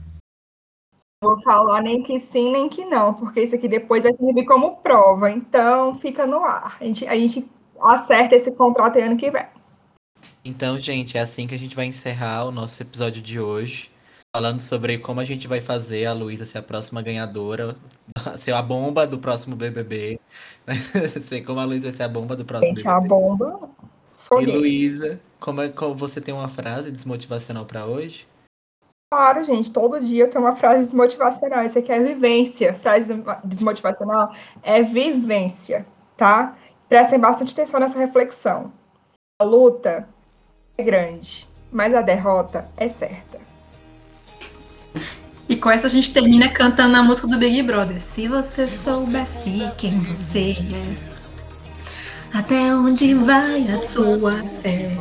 Vou falar nem que sim, nem que não, porque isso aqui depois vai servir como prova. Então, fica no ar. A gente, a gente acerta esse contrato aí ano que vem. Então, gente, é assim que a gente vai encerrar o nosso episódio de hoje. Falando sobre como a gente vai fazer a Luísa ser a próxima ganhadora, ser a bomba do próximo BBB. Sei como a Luísa vai ser a bomba do próximo Gente, a BBB. bomba. E. Luísa, como, é, como você tem uma frase desmotivacional pra hoje? Claro, gente, todo dia eu tenho uma frase desmotivacional. Isso aqui é vivência. Frase desmotivacional é vivência, tá? Prestem bastante atenção nessa reflexão. A luta é grande, mas a derrota é certa. E com essa a gente termina cantando a música do Big Brother. Se você soubesse quem você é, até onde vai a sua fé,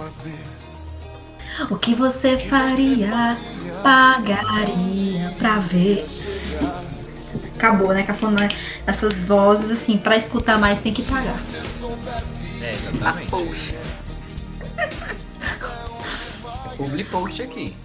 o que você faria, pagaria pra ver. Acabou, né? Cafona, essas vozes, assim, pra escutar mais tem que pagar. É, Ah, exatamente. poxa. Publi post aqui.